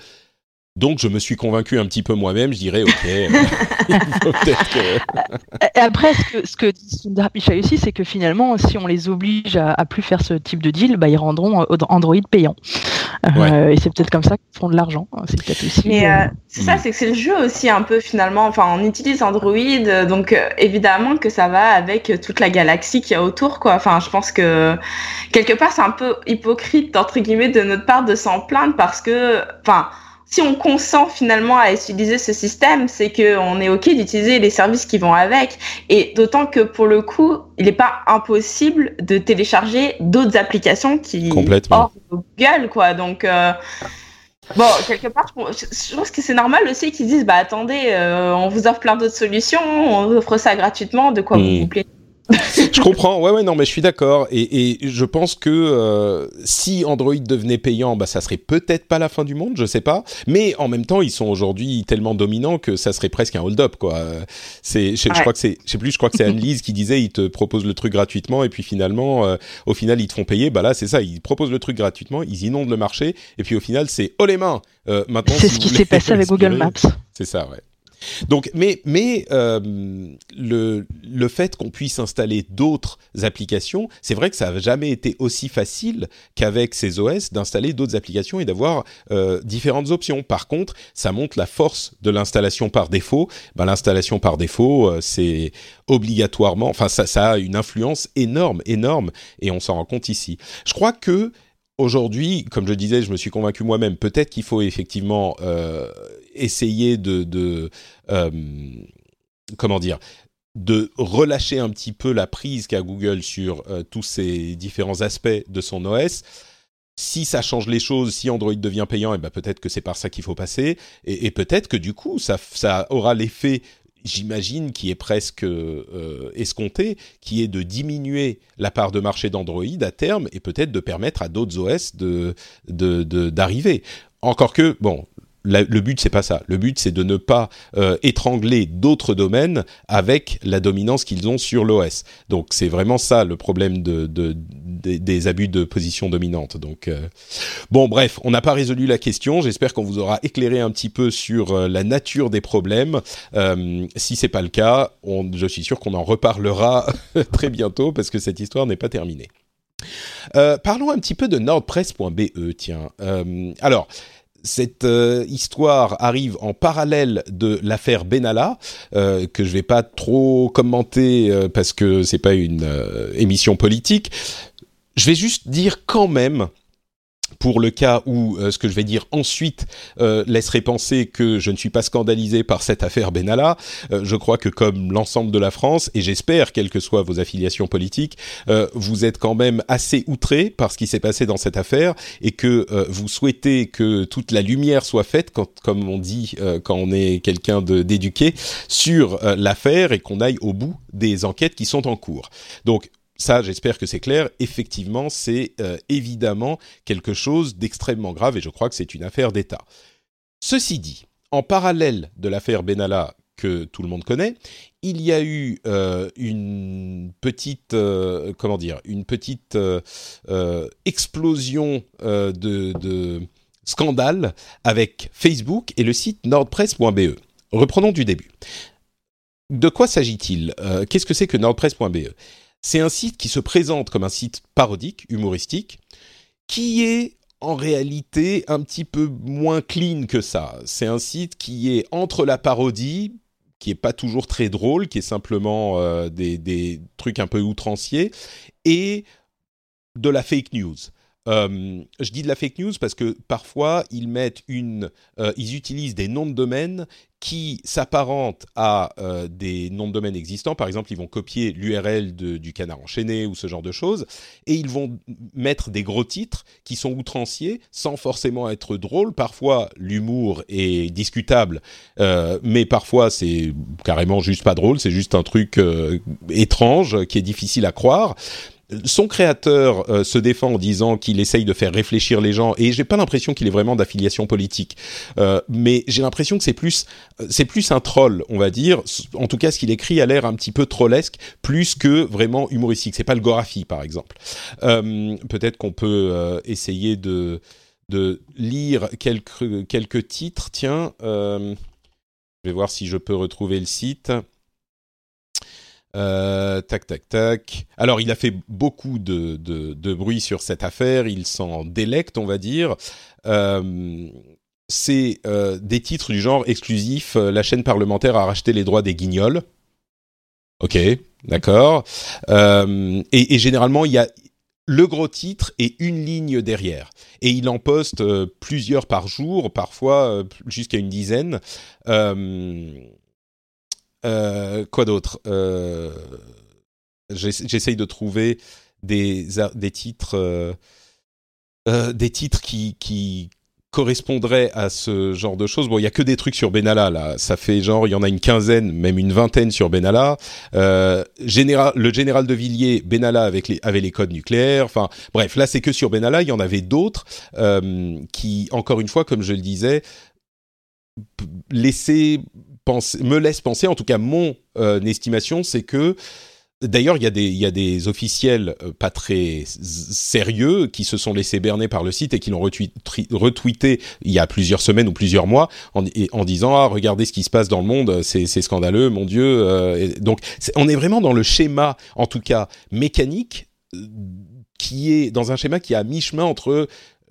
Donc, je me suis convaincu un petit peu moi-même. Je dirais, ok, *laughs* *laughs* Après, ce que, ce que dit Sundar Pichai aussi, c'est que finalement, si on les oblige à, à, plus faire ce type de deal, bah, ils rendront euh, Android payant. Euh, et c'est peut-être comme ça qu'ils font de l'argent. Hein. C'est peut-être aussi. Mais euh, c'est ça, mm. c'est que c'est le jeu aussi un peu finalement. Enfin, on utilise Android, donc évidemment que ça va avec toute la galaxie qu'il y a autour, quoi. Enfin, je pense que quelque part, c'est un peu hypocrite entre guillemets de notre part de s'en plaindre parce que, enfin si on consent finalement à utiliser ce système, c'est qu'on est OK d'utiliser les services qui vont avec. Et d'autant que pour le coup, il n'est pas impossible de télécharger d'autres applications qui hors Google, quoi. Donc, euh, bon, quelque part, je pense que c'est normal aussi qu'ils disent, bah attendez, euh, on vous offre plein d'autres solutions, on offre ça gratuitement, de quoi vous vous plaignez *laughs* je comprends, ouais, ouais, non, mais je suis d'accord. Et, et, je pense que euh, si Android devenait payant, bah, ça serait peut-être pas la fin du monde, je sais pas. Mais en même temps, ils sont aujourd'hui tellement dominants que ça serait presque un hold-up, quoi. C'est, je, crois que c'est, je sais plus, je crois que c'est Anne-Lise qui disait, ils te proposent le truc gratuitement et puis finalement, euh, au final, ils te font payer. Bah là, c'est ça, ils proposent le truc gratuitement, ils inondent le marché et puis au final, c'est oh les mains. Euh, maintenant, c'est ce qui s'est passé avec Google Maps. C'est ça, ouais. Donc, mais, mais euh, le, fait qu'on puisse installer d'autres applications, c'est vrai que ça n'a jamais été aussi facile qu'avec ces OS d'installer d'autres applications et d'avoir euh, différentes options. Par contre, ça montre la force de l'installation par défaut. Ben, l'installation par défaut, euh, c'est obligatoirement, enfin, ça, ça a une influence énorme, énorme, et on s'en rend compte ici. Je crois que aujourd'hui, comme je disais, je me suis convaincu moi-même, peut-être qu'il faut effectivement essayer de, euh, comment dire, de relâcher un petit peu la prise qu'a Google sur euh, tous ces différents aspects de son OS. Si ça change les choses, si Android devient payant, et eh ben peut-être que c'est par ça qu'il faut passer, et, peut-être que du coup ça, ça aura l'effet j'imagine, qui est presque euh, escompté, qui est de diminuer la part de marché d'Android à terme et peut-être de permettre à d'autres OS de d'arriver. Encore que, bon, le but c'est pas ça. Le but c'est de ne pas euh, étrangler d'autres domaines avec la dominance qu'ils ont sur l'OS. Donc c'est vraiment ça le problème de, des abus de position dominante. Donc euh, bon bref, on n'a pas résolu la question. J'espère qu'on vous aura éclairé un petit peu sur euh, la nature des problèmes. si c'est pas le cas, je suis sûr qu'on en reparlera *laughs* très bientôt parce que cette histoire n'est pas terminée. parlons un petit peu de nordpress.be. Tiens, alors cette euh, histoire arrive en parallèle de l'affaire Benalla, euh, que je vais pas trop commenter euh, parce que c'est pas une émission politique. Je vais juste dire quand même pour le cas où euh, ce que je vais dire ensuite euh, laisserait penser que je ne suis pas scandalisé par cette affaire Benalla, euh, je crois que comme l'ensemble de la France, et j'espère, quelles que soient vos affiliations politiques, vous êtes quand même assez outrés par ce qui s'est passé dans cette affaire et que vous souhaitez que toute la lumière soit faite, quand, comme on dit quand on est quelqu'un d'éduqué, sur l'affaire et qu'on aille au bout des enquêtes qui sont en cours. Donc ça, j'espère que c'est clair. Effectivement, c'est euh, évidemment quelque chose d'extrêmement grave et je crois que c'est une affaire d'État. Ceci dit, en parallèle de l'affaire Benalla que tout le monde connaît, il y a eu euh, une petite, euh, comment dire, une petite explosion de, de scandale avec Facebook et le site nordpress.be. Reprenons du début. De quoi s'agit-il? Qu'est-ce que c'est que nordpress.be c'est un site qui se présente comme un site parodique, humoristique, qui est en réalité un petit peu moins clean que ça. C'est un site qui est entre la parodie, qui est pas toujours très drôle, qui est simplement euh, des, des, trucs un peu outranciers, et de la fake news. Euh, je dis de la fake news parce que parfois ils mettent une, euh, ils utilisent des noms de domaine qui s'apparentent à euh, des noms de domaine existants. Par exemple, ils vont copier l'URL du canard enchaîné ou ce genre de choses, et ils vont mettre des gros titres qui sont outranciers sans forcément être drôles. Parfois, l'humour est discutable, mais parfois c'est carrément juste pas drôle. C'est juste un truc étrange qui est difficile à croire. Son créateur euh, se défend en disant qu'il essaye de faire réfléchir les gens et j'ai pas l'impression qu'il est vraiment d'affiliation politique. Euh, mais j'ai l'impression que c'est plus c'est plus un troll on va dire en tout cas ce qu'il écrit a l'air un petit peu trollesque plus que vraiment humoristique. C'est pas le Gorafi par exemple. Euh, peut-être qu'on peut essayer de de lire quelques quelques titres. Tiens je vais voir si je peux retrouver le site euh, tac, tac, tac. Alors, il a fait beaucoup de, de, bruit sur cette affaire. Il s'en délecte, on va dire. Euh, c'est euh, des titres du genre exclusif. La chaîne parlementaire a racheté les droits des guignols. Ok, d'accord. Et, et, généralement, il y a le gros titre et une ligne derrière. Et il en poste plusieurs par jour, parfois jusqu'à une dizaine. Euh, quoi d'autre? Euh, J'essaye de trouver des, des titres, euh, des titres qui, qui correspondraient à ce genre de choses. Bon, il y a que des trucs sur Benalla là. Ça fait genre, il y en a une quinzaine, même une vingtaine sur Benalla. général, le général de Villiers, Benalla avec les, avait les codes nucléaires. Enfin, bref, là c'est que sur Benalla. Il y en avait d'autres qui, encore une fois, comme je le disais, me laisse penser, en tout cas mon euh, estimation, c'est que D'ailleurs, il y, a des, y a des officiels euh, pas très sérieux qui se sont laissés berner par le site et qui l'ont retweeté il y a plusieurs semaines ou plusieurs mois en, disant ah regardez ce qui se passe dans le monde, c'est scandaleux, mon Dieu. Euh, donc on est vraiment dans le schéma, en tout cas mécanique, qui est dans un schéma qui est à mi-chemin entre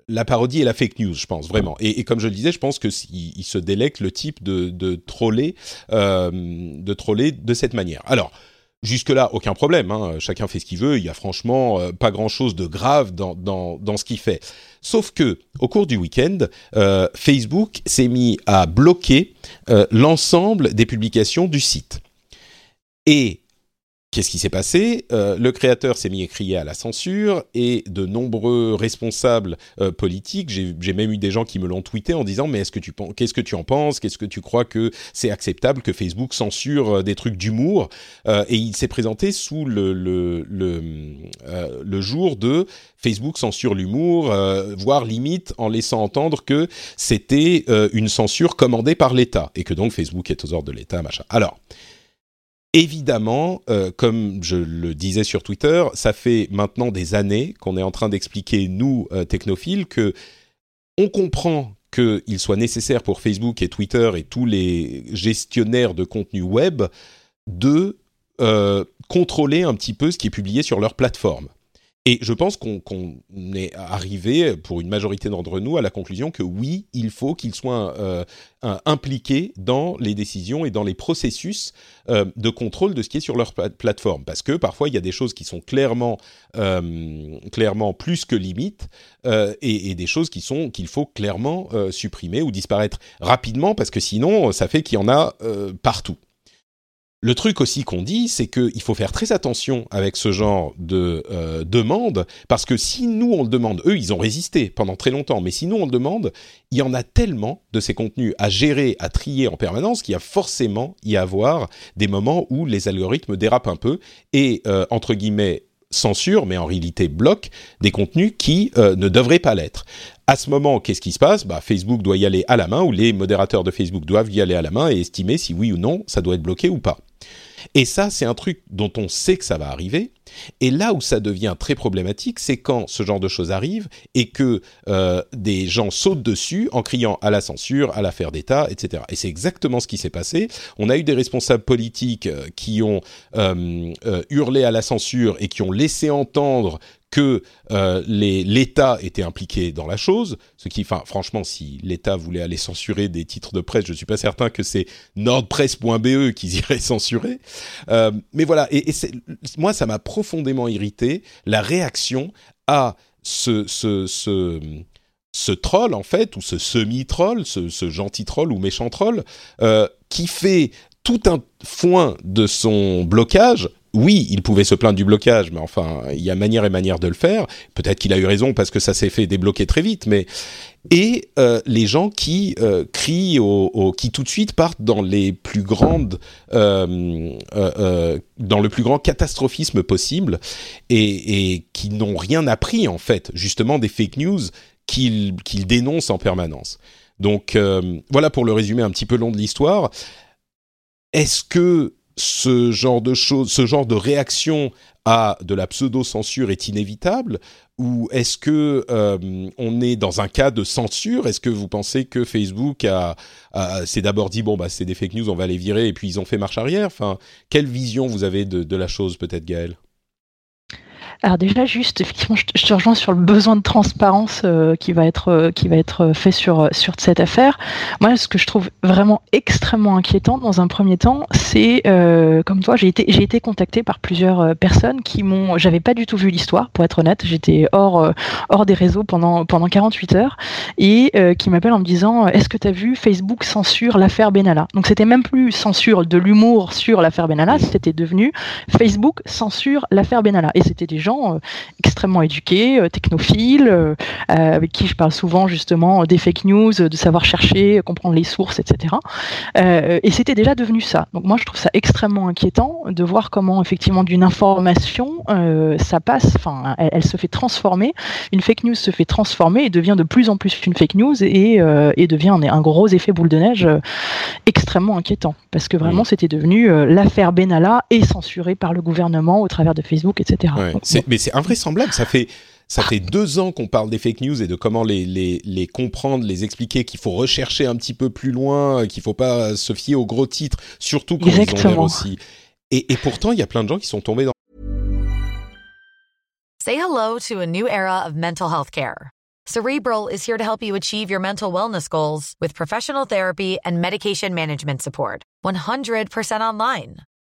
la parodie et la fake news, je pense vraiment. Et, comme je le disais, je pense que se délecte le type de, de troller, euh, de troller de cette manière. Alors. Jusque-là, aucun problème. Hein. Chacun fait ce qu'il veut. Il y a franchement euh, pas grand-chose de grave dans, dans, dans ce qu'il fait. Sauf que, au cours du week-end, euh, Facebook s'est mis à bloquer l'ensemble des publications du site. Et Qu'est-ce qui s'est passé? Euh, Le créateur s'est mis à crier à la censure et de nombreux responsables euh, politiques, j'ai même eu des gens qui me l'ont tweeté en disant mais est-ce que tu qu'est-ce que tu en penses? Qu'est-ce que tu crois que c'est acceptable que Facebook censure euh, des trucs d'humour? Et il s'est présenté sous le le, jour de Facebook censure l'humour, voire limite en laissant entendre que c'était une censure commandée par l'État et que donc Facebook est aux ordres de l'État, machin. Alors Évidemment, euh, comme je le disais sur Twitter, ça fait maintenant des années qu'on est en train d'expliquer, nous, euh, technophiles, que on comprend qu'il soit nécessaire pour Facebook et Twitter et tous les gestionnaires de contenu web de euh, contrôler un petit peu ce qui est publié sur leur plateforme. Et je pense qu'on est arrivé, pour une majorité d'entre nous, à la conclusion que oui, il faut qu'ils soient euh, impliqués dans les décisions et dans les processus euh, de contrôle de ce qui est sur leur plateforme. Parce que parfois, il y a des choses qui sont clairement, euh, clairement plus que limites et, et, des choses qui sont qu'il faut clairement supprimer ou disparaître rapidement parce que sinon, ça fait qu'il y en a partout. Le truc aussi qu'on dit, c'est qu'il faut faire très attention avec ce genre de euh, demande, parce que si nous on le demande, eux ils ont résisté pendant très longtemps, mais si nous on le demande, il y en a tellement de ces contenus à gérer, à trier en permanence, qu'il y a forcément y avoir des moments où les algorithmes dérapent un peu et euh, entre guillemets censure, mais en réalité bloque des contenus qui euh, ne devraient pas l'être. À ce moment, qu'est-ce qui se passe? Bah, Facebook doit y aller à la main, ou les modérateurs de Facebook doivent y aller à la main et estimer si oui ou non ça doit être bloqué ou pas. Et ça, c'est un truc dont on sait que ça va arriver. Et là où ça devient très problématique, c'est quand ce genre de choses arrive et que euh, des gens sautent dessus en criant à la censure, à l'affaire d'État, etc. Et c'est exactement ce qui s'est passé. On a eu des responsables politiques euh, qui ont euh, hurlé à la censure et qui ont laissé entendre que euh, l'État était impliqué dans la chose, ce qui, enfin, franchement, si l'État voulait aller censurer des titres de presse, je suis pas certain que c'est nordpresse.be qu'ils iraient *laughs* censurer. Euh, mais voilà, et, moi, ça m'a profondément irrité la réaction à ce troll en fait, ou ce semi-troll, ce, ce, gentil troll ou méchant troll, euh, qui fait tout un foin de son blocage oui, il pouvait se plaindre du blocage, mais enfin, il y a manière et manière de le faire. Peut-être qu'il a eu raison parce que ça s'est fait débloquer très vite, mais et euh, les gens qui euh, crient, au, qui tout de suite partent dans les plus grandes, euh, dans le plus grand catastrophisme possible, et, et qui n'ont rien appris en fait, justement des fake news qu'ils qu'ils dénoncent en permanence. Donc voilà pour le résumé un petit peu long de l'histoire. Est-ce que ce genre de choses, ce genre de réaction à de la pseudo-censure est inévitable ou est-ce que euh, on est dans un cas de censure? Est-ce que vous pensez que Facebook a, s'est d'abord dit bon bah c'est des fake news, on va les virer et puis ils ont fait marche arrière? Enfin, quelle vision vous avez de, de la chose peut-être, Gaël alors déjà juste effectivement je te, rejoins sur le besoin de transparence euh, qui va être euh, qui va être fait sur sur cette affaire. Moi ce que je trouve vraiment extrêmement inquiétant dans un premier temps, c'est euh, comme toi j'ai été j'ai été contacté par plusieurs personnes qui m'ont j'avais pas du tout vu l'histoire pour être honnête, j'étais hors hors des réseaux pendant pendant 48 heures et qui m'appellent en me disant est-ce que tu as vu Facebook censure l'affaire Benalla? Donc c'était même plus censure de l'humour sur l'affaire Benalla, c'était devenu Facebook censure l'affaire Benalla et c'était des gens euh, extrêmement éduqués, euh, technophiles, euh, avec qui je parle souvent justement des fake news, de savoir chercher, comprendre les sources, etc. et c'était déjà devenu ça. Donc moi je trouve ça extrêmement inquiétant de voir comment effectivement d'une information ça passe, enfin elle, se fait transformer, une fake news se fait transformer et devient de plus en plus une fake news et, et devient un, un, gros effet boule de neige extrêmement inquiétant parce que vraiment c'était devenu l'affaire Benalla est censurée par le gouvernement au travers de Facebook, etc mais c'est invraisemblable. Ça fait ça fait deux ans qu'on parle des fake news et de comment les, les, les comprendre, les expliquer, qu'il faut rechercher un petit peu plus loin, qu'il faut pas se fier aux gros titres, surtout quand ils ont l'air aussi. Et, et pourtant, il y a plein de gens qui sont tombés dans. Say hello to a new era of mental health care. Cerebral is here to help you achieve your mental wellness goals with professional therapy and medication management support. 100% online.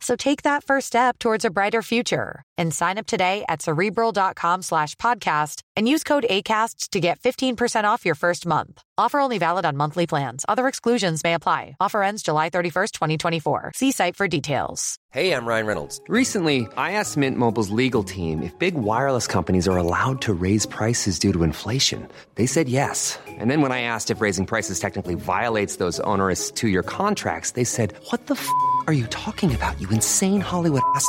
So take that first step towards a brighter future and sign up today at cerebral.com slash podcast and use code ACasts to get 15% off your first month. Offer only valid on monthly plans. Other exclusions may apply. Offer ends July 31st, 2024. See site for details. Hey, I'm Ryan Reynolds. Recently, I asked Mint Mobile's legal team if big wireless companies are allowed to raise prices due to inflation. They said yes. And then when I asked if raising prices technically violates those onerous two-year contracts, they said, what the f*** are you talking about, you insane Hollywood ass?"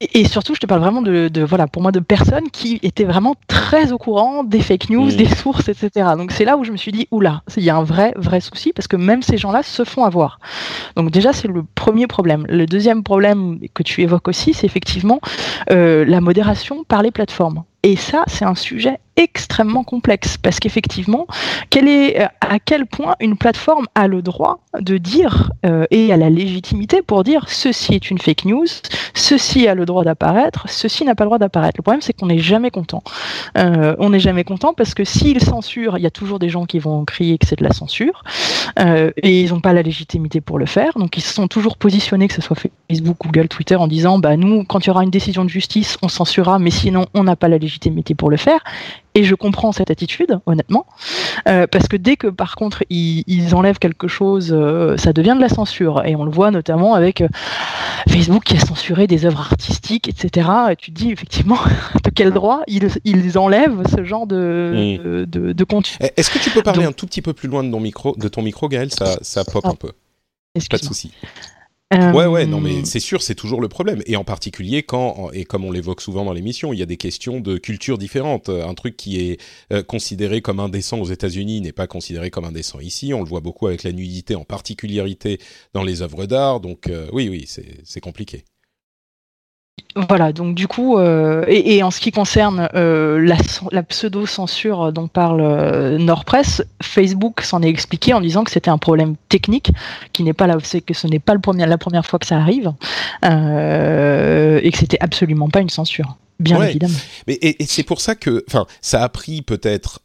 Et, surtout, je te parle vraiment de, de, voilà, pour moi, de personnes qui étaient vraiment très au courant des fake news, mmh. des sources, etc. Donc c'est là où je me suis dit, oula, il y a un vrai, vrai souci, parce que même ces gens-là se font avoir. Donc déjà, c'est le premier problème. Le deuxième problème que tu évoques aussi, c'est effectivement euh, la modération par les plateformes. Et ça, c'est un sujet extrêmement complexe parce qu'effectivement, euh, à quel point une plateforme a le droit de dire euh, et a la légitimité pour dire ceci est une fake news, ceci a le droit d'apparaître, ceci n'a pas le droit d'apparaître. Le problème, c'est qu'on n'est jamais content. Euh, on n'est jamais content parce que s'ils censurent, il y a toujours des gens qui vont crier que c'est de la censure et ils n'ont pas la légitimité pour le faire. Donc ils se sont toujours positionnés, que ce soit Facebook, Google, Twitter, en disant bah nous, quand il y aura une décision de justice, on censurera, mais sinon on n'a pas la légitimité pour le faire. Et je comprends cette attitude, honnêtement, euh, parce que dès que par contre ils, ils enlèvent quelque chose, euh, ça devient de la censure. Et on le voit notamment avec euh, Facebook qui a censuré des œuvres artistiques, etc. Et tu te dis effectivement *laughs* de quel droit ils, ils enlèvent ce genre de, de, de, de contenu. Eh, est-ce que tu peux parler Donc, un tout petit peu plus loin de, ton micro, de ton micro, Gaël? Ça, ça pop oh. un peu. Pas de souci. Euh... Ouais, ouais, non, mais c'est sûr, c'est toujours le problème. Et en particulier quand, et comme on l'évoque souvent dans l'émission, il y a des questions de culture différentes. Un truc qui est euh, considéré comme indécent aux États-Unis n'est pas considéré comme indécent ici. On le voit beaucoup avec la nudité, en particularité dans les œuvres d'art. Donc, euh, oui, oui, c'est compliqué. Voilà, donc du coup, euh, et, en ce qui concerne euh, la, pseudo-censure dont parle euh, Nordpress, Facebook s'en est expliqué en disant que c'était un problème technique, qui n'est pas là, que ce n'est pas le premier, la première fois que ça arrive, et que c'était absolument pas une censure, bien évidemment. Mais et, c'est pour ça que, enfin, ça a pris peut-être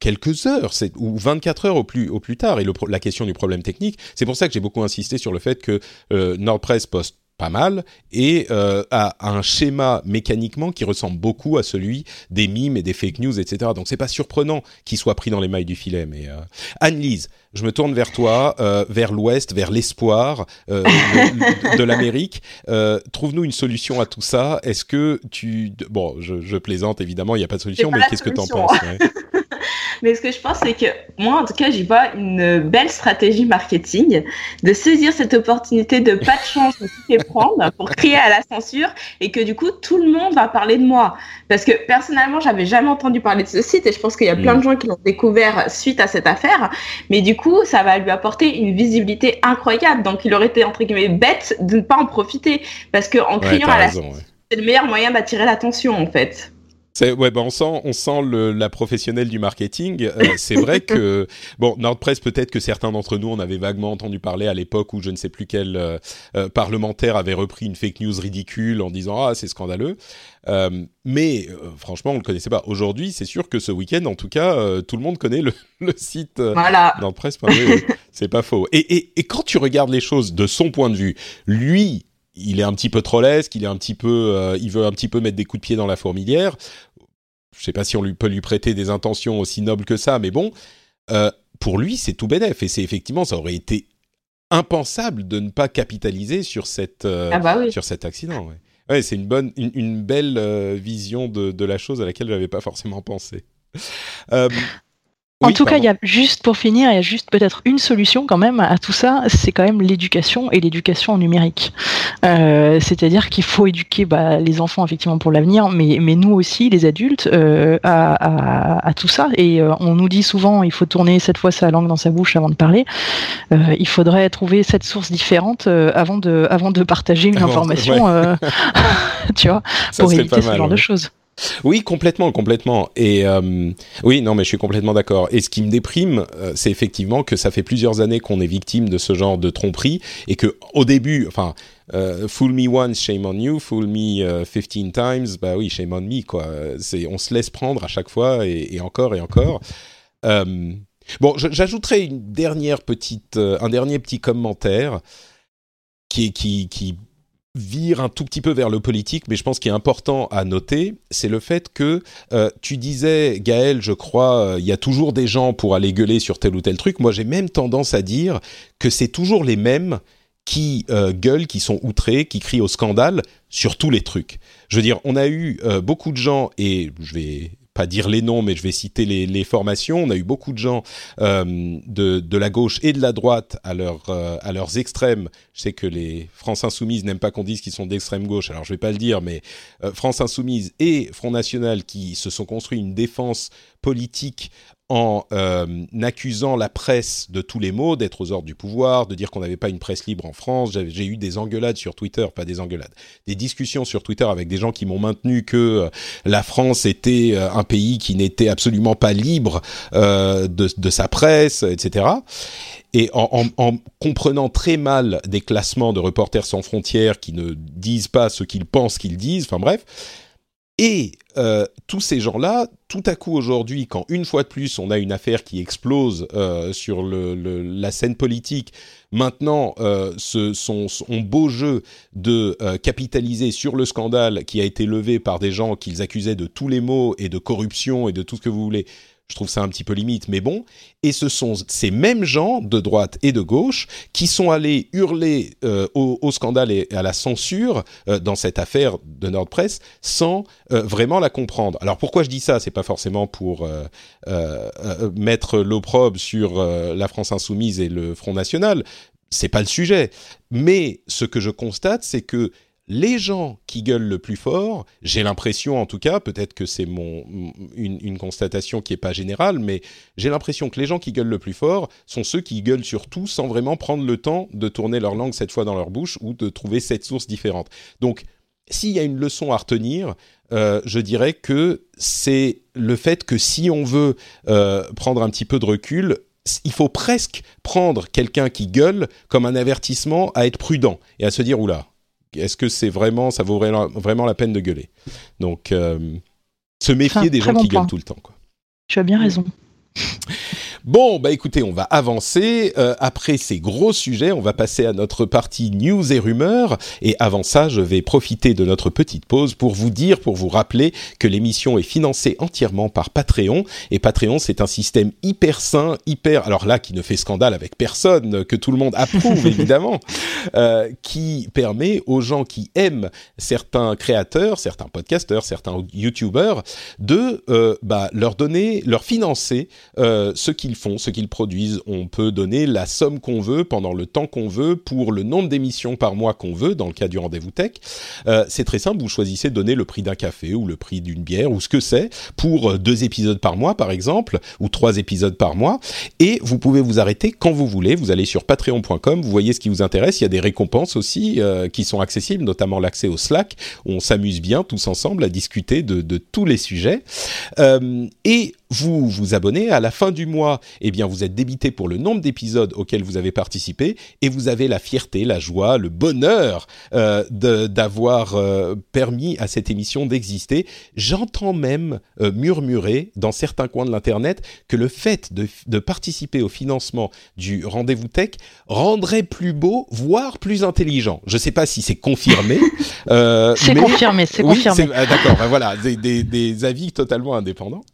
quelques heures, ou 24 heures au plus, au plus tard, et la question du problème technique, c'est pour ça que j'ai beaucoup insisté sur le fait que Nordpress poste pas mal et euh, a un schéma mécaniquement qui ressemble beaucoup à celui des mimes et des fake news, etc. Donc c'est pas surprenant qu'il soit pris dans les mailles du filet. Mais euh... Anne-Lise, je me tourne vers toi, euh, vers l'Ouest, vers l'espoir euh, de, de l'Amérique. Euh, trouve-nous une solution à tout ça. Est-ce que tu bon, je, je plaisante évidemment, il n'y a pas de solution, mais qu'est-ce que tu en penses ouais? *laughs* Mais ce que je pense, c'est que moi, en tout cas, j'y vois une belle stratégie marketing de saisir cette opportunité de pas de chance de tout prendre pour crier à la censure et que du coup, tout le monde va parler de moi. Parce que personnellement, j'avais jamais entendu parler de ce site et je pense qu'il y a plein de mm. gens qui l'ont découvert suite à cette affaire. Mais du coup, ça va lui apporter une visibilité incroyable. Donc, il aurait été, entre guillemets, bête de ne pas en profiter parce que en criant à la censure, c'est le meilleur moyen d'attirer l'attention, en fait. Ouais, bah on sent, on sent le, la professionnelle du marketing. Euh, c'est vrai que *laughs* bon, Nordpress, peut-être que certains d'entre nous en avaient vaguement entendu parler à l'époque où je ne sais plus quel euh, euh, parlementaire avait repris une fake news ridicule en disant ah c'est scandaleux. mais franchement, on le connaissait pas. Aujourd'hui, c'est sûr que ce week-end, en tout cas, tout le monde connaît le, *laughs* le site voilà. Nordpress. c'est pas faux. Et, et, et quand tu regardes les choses de son point de vue, lui il est un petit peu trollesque, il est un petit peu, euh, il veut un petit peu mettre des coups de pied dans la fourmilière. Je sais pas si on lui, peut lui prêter des intentions aussi nobles que ça, mais bon, euh, pour lui, c'est tout bénef. Et c'est effectivement, ça aurait été impensable de ne pas capitaliser sur cette, euh, ah bah sur cet accident. Ouais, ouais c'est une bonne, une, belle vision de, de, la chose à laquelle je n'avais pas forcément pensé en tout cas, il y a juste pour finir, il y a juste peut-être une solution quand même à tout ça, c'est quand même l'éducation et l'éducation numérique. Euh, c'est-à-dire qu'il faut éduquer bah, les enfants effectivement pour l'avenir, mais, mais nous aussi, les adultes, euh, à, tout ça. Et euh, on nous dit souvent, il faut tourner cette fois sa langue dans sa bouche avant de parler. il faudrait trouver cette source différente avant de avant de partager une information, *laughs* tu vois, pour éviter ce genre de choses. Oui, complètement, complètement. Et euh, oui, non, mais je suis complètement d'accord. Et ce qui me déprime, euh, c'est effectivement que ça fait plusieurs années qu'on est victime de ce genre de tromperie et que au début, enfin, euh, fool me once, shame on you. Fool me 15 times, bah oui, shame on me, quoi. C'est, on se laisse prendre à chaque fois et, encore et encore. bon, j'ajouterai une dernière petite, un dernier petit commentaire qui, qui, qui vire un tout petit peu vers le politique, mais je pense qu'il est important à noter, c'est le fait que euh, tu disais, Gaël, je crois, euh, il y a toujours des gens pour aller gueuler sur tel ou tel truc. Moi, j'ai même tendance à dire que c'est toujours les mêmes qui euh, gueulent, qui sont outrés, qui crient au scandale sur tous les trucs. Je veux dire, on a eu beaucoup de gens, et je vais pas dire les noms, mais je vais citer les, les formations. On a eu beaucoup de gens euh, de, de, la gauche et de la droite à, leur, euh, à leurs extrêmes. Je sais que les France Insoumises n'aiment pas qu'on dise qu'ils sont d'extrême gauche, alors je vais pas le dire, mais euh, France Insoumise et Front National qui se sont construits une défense politique en euh, accusant la presse de tous les maux, d'être aux ordres du pouvoir, de dire qu'on n'avait pas une presse libre en France. J'ai eu des engueulades sur Twitter, pas des engueulades, des discussions sur Twitter avec des gens qui m'ont maintenu que euh, la France était euh, un pays qui n'était absolument pas libre de, de, sa presse, etc. Et en, en, en, comprenant très mal des classements de Reporters sans frontières qui ne disent pas ce qu'ils pensent qu'ils disent, enfin bref, et euh, tous ces gens-là, tout à coup aujourd'hui, quand une fois de plus on a une affaire qui explose euh, sur la scène politique, maintenant euh, ce, son, son, beau jeu de euh, capitaliser sur le scandale qui a été levé par des gens qu'ils accusaient de tous les maux et de corruption et de tout ce que vous voulez, je trouve ça un petit peu limite, mais bon. Et ce sont ces mêmes gens de droite et de gauche qui sont allés hurler euh, au, scandale et à la censure euh, dans cette affaire de Nordpress sans euh, vraiment la comprendre. Alors pourquoi je dis ça? C'est pas forcément pour mettre l'opprobre sur la France insoumise et le Front national. C'est pas le sujet. Mais ce que je constate, c'est que les gens qui gueulent le plus fort, j'ai l'impression en tout cas, peut-être que c'est mon une, constatation qui n'est pas générale, mais j'ai l'impression que les gens qui gueulent le plus fort sont ceux qui gueulent sur tout sans vraiment prendre le temps de tourner leur langue cette fois dans leur bouche ou de trouver cette source différente. Donc s'il y a une leçon à retenir, euh, je dirais que c'est le fait que si on veut euh, prendre un petit peu de recul, il faut presque prendre quelqu'un qui gueule comme un avertissement à être prudent et à se dire oula, est-ce que c'est vraiment, ça vaut vraiment la peine de gueuler? Donc, euh, se méfier des gens qui gueulent tout le temps. Quoi. Tu as bien raison. *laughs* Bon, bah écoutez, on va avancer. Euh, après ces gros sujets, on va passer à notre partie news et rumeurs. Et avant ça, je vais profiter de notre petite pause pour vous dire, pour vous rappeler que l'émission est financée entièrement par Patreon. Et Patreon, c'est un système hyper sain, hyper... Alors là, qui ne fait scandale avec personne, que tout le monde approuve *laughs* évidemment, euh, qui permet aux gens qui aiment certains créateurs, certains podcasteurs, certains YouTubers, de euh, bah, leur donner, leur financer euh, ce qu'ils font, ce qu'ils produisent. On peut donner la somme qu'on veut pendant le temps qu'on veut pour le nombre d'émissions par mois qu'on veut, dans le cas du rendez-vous tech. Euh, c'est très simple, vous choisissez de donner le prix d'un café ou le prix d'une bière ou ce que c'est pour euh, deux épisodes par mois par exemple, ou trois épisodes par mois. Et vous pouvez vous arrêter quand vous voulez. Vous allez sur patreon.com, vous voyez ce qui vous intéresse. Il y a des récompenses aussi qui sont accessibles, notamment l'accès au Slack. On s'amuse bien tous ensemble à discuter de, de tous les sujets. et vous vous abonnez, à la fin du mois, eh bien, vous êtes débité pour le nombre d'épisodes auxquels vous avez participé et vous avez la fierté, la joie, le bonheur euh, d'avoir euh, permis à cette émission d'exister. J'entends même euh, murmurer dans certains coins de l'internet que le fait de, de participer au financement du rendez-vous tech rendrait plus beau, voire plus intelligent. Je ne sais pas si c'est confirmé. *laughs* c'est confirmé, c'est confirmé. D'accord, ben voilà, des, des, des, avis totalement indépendants.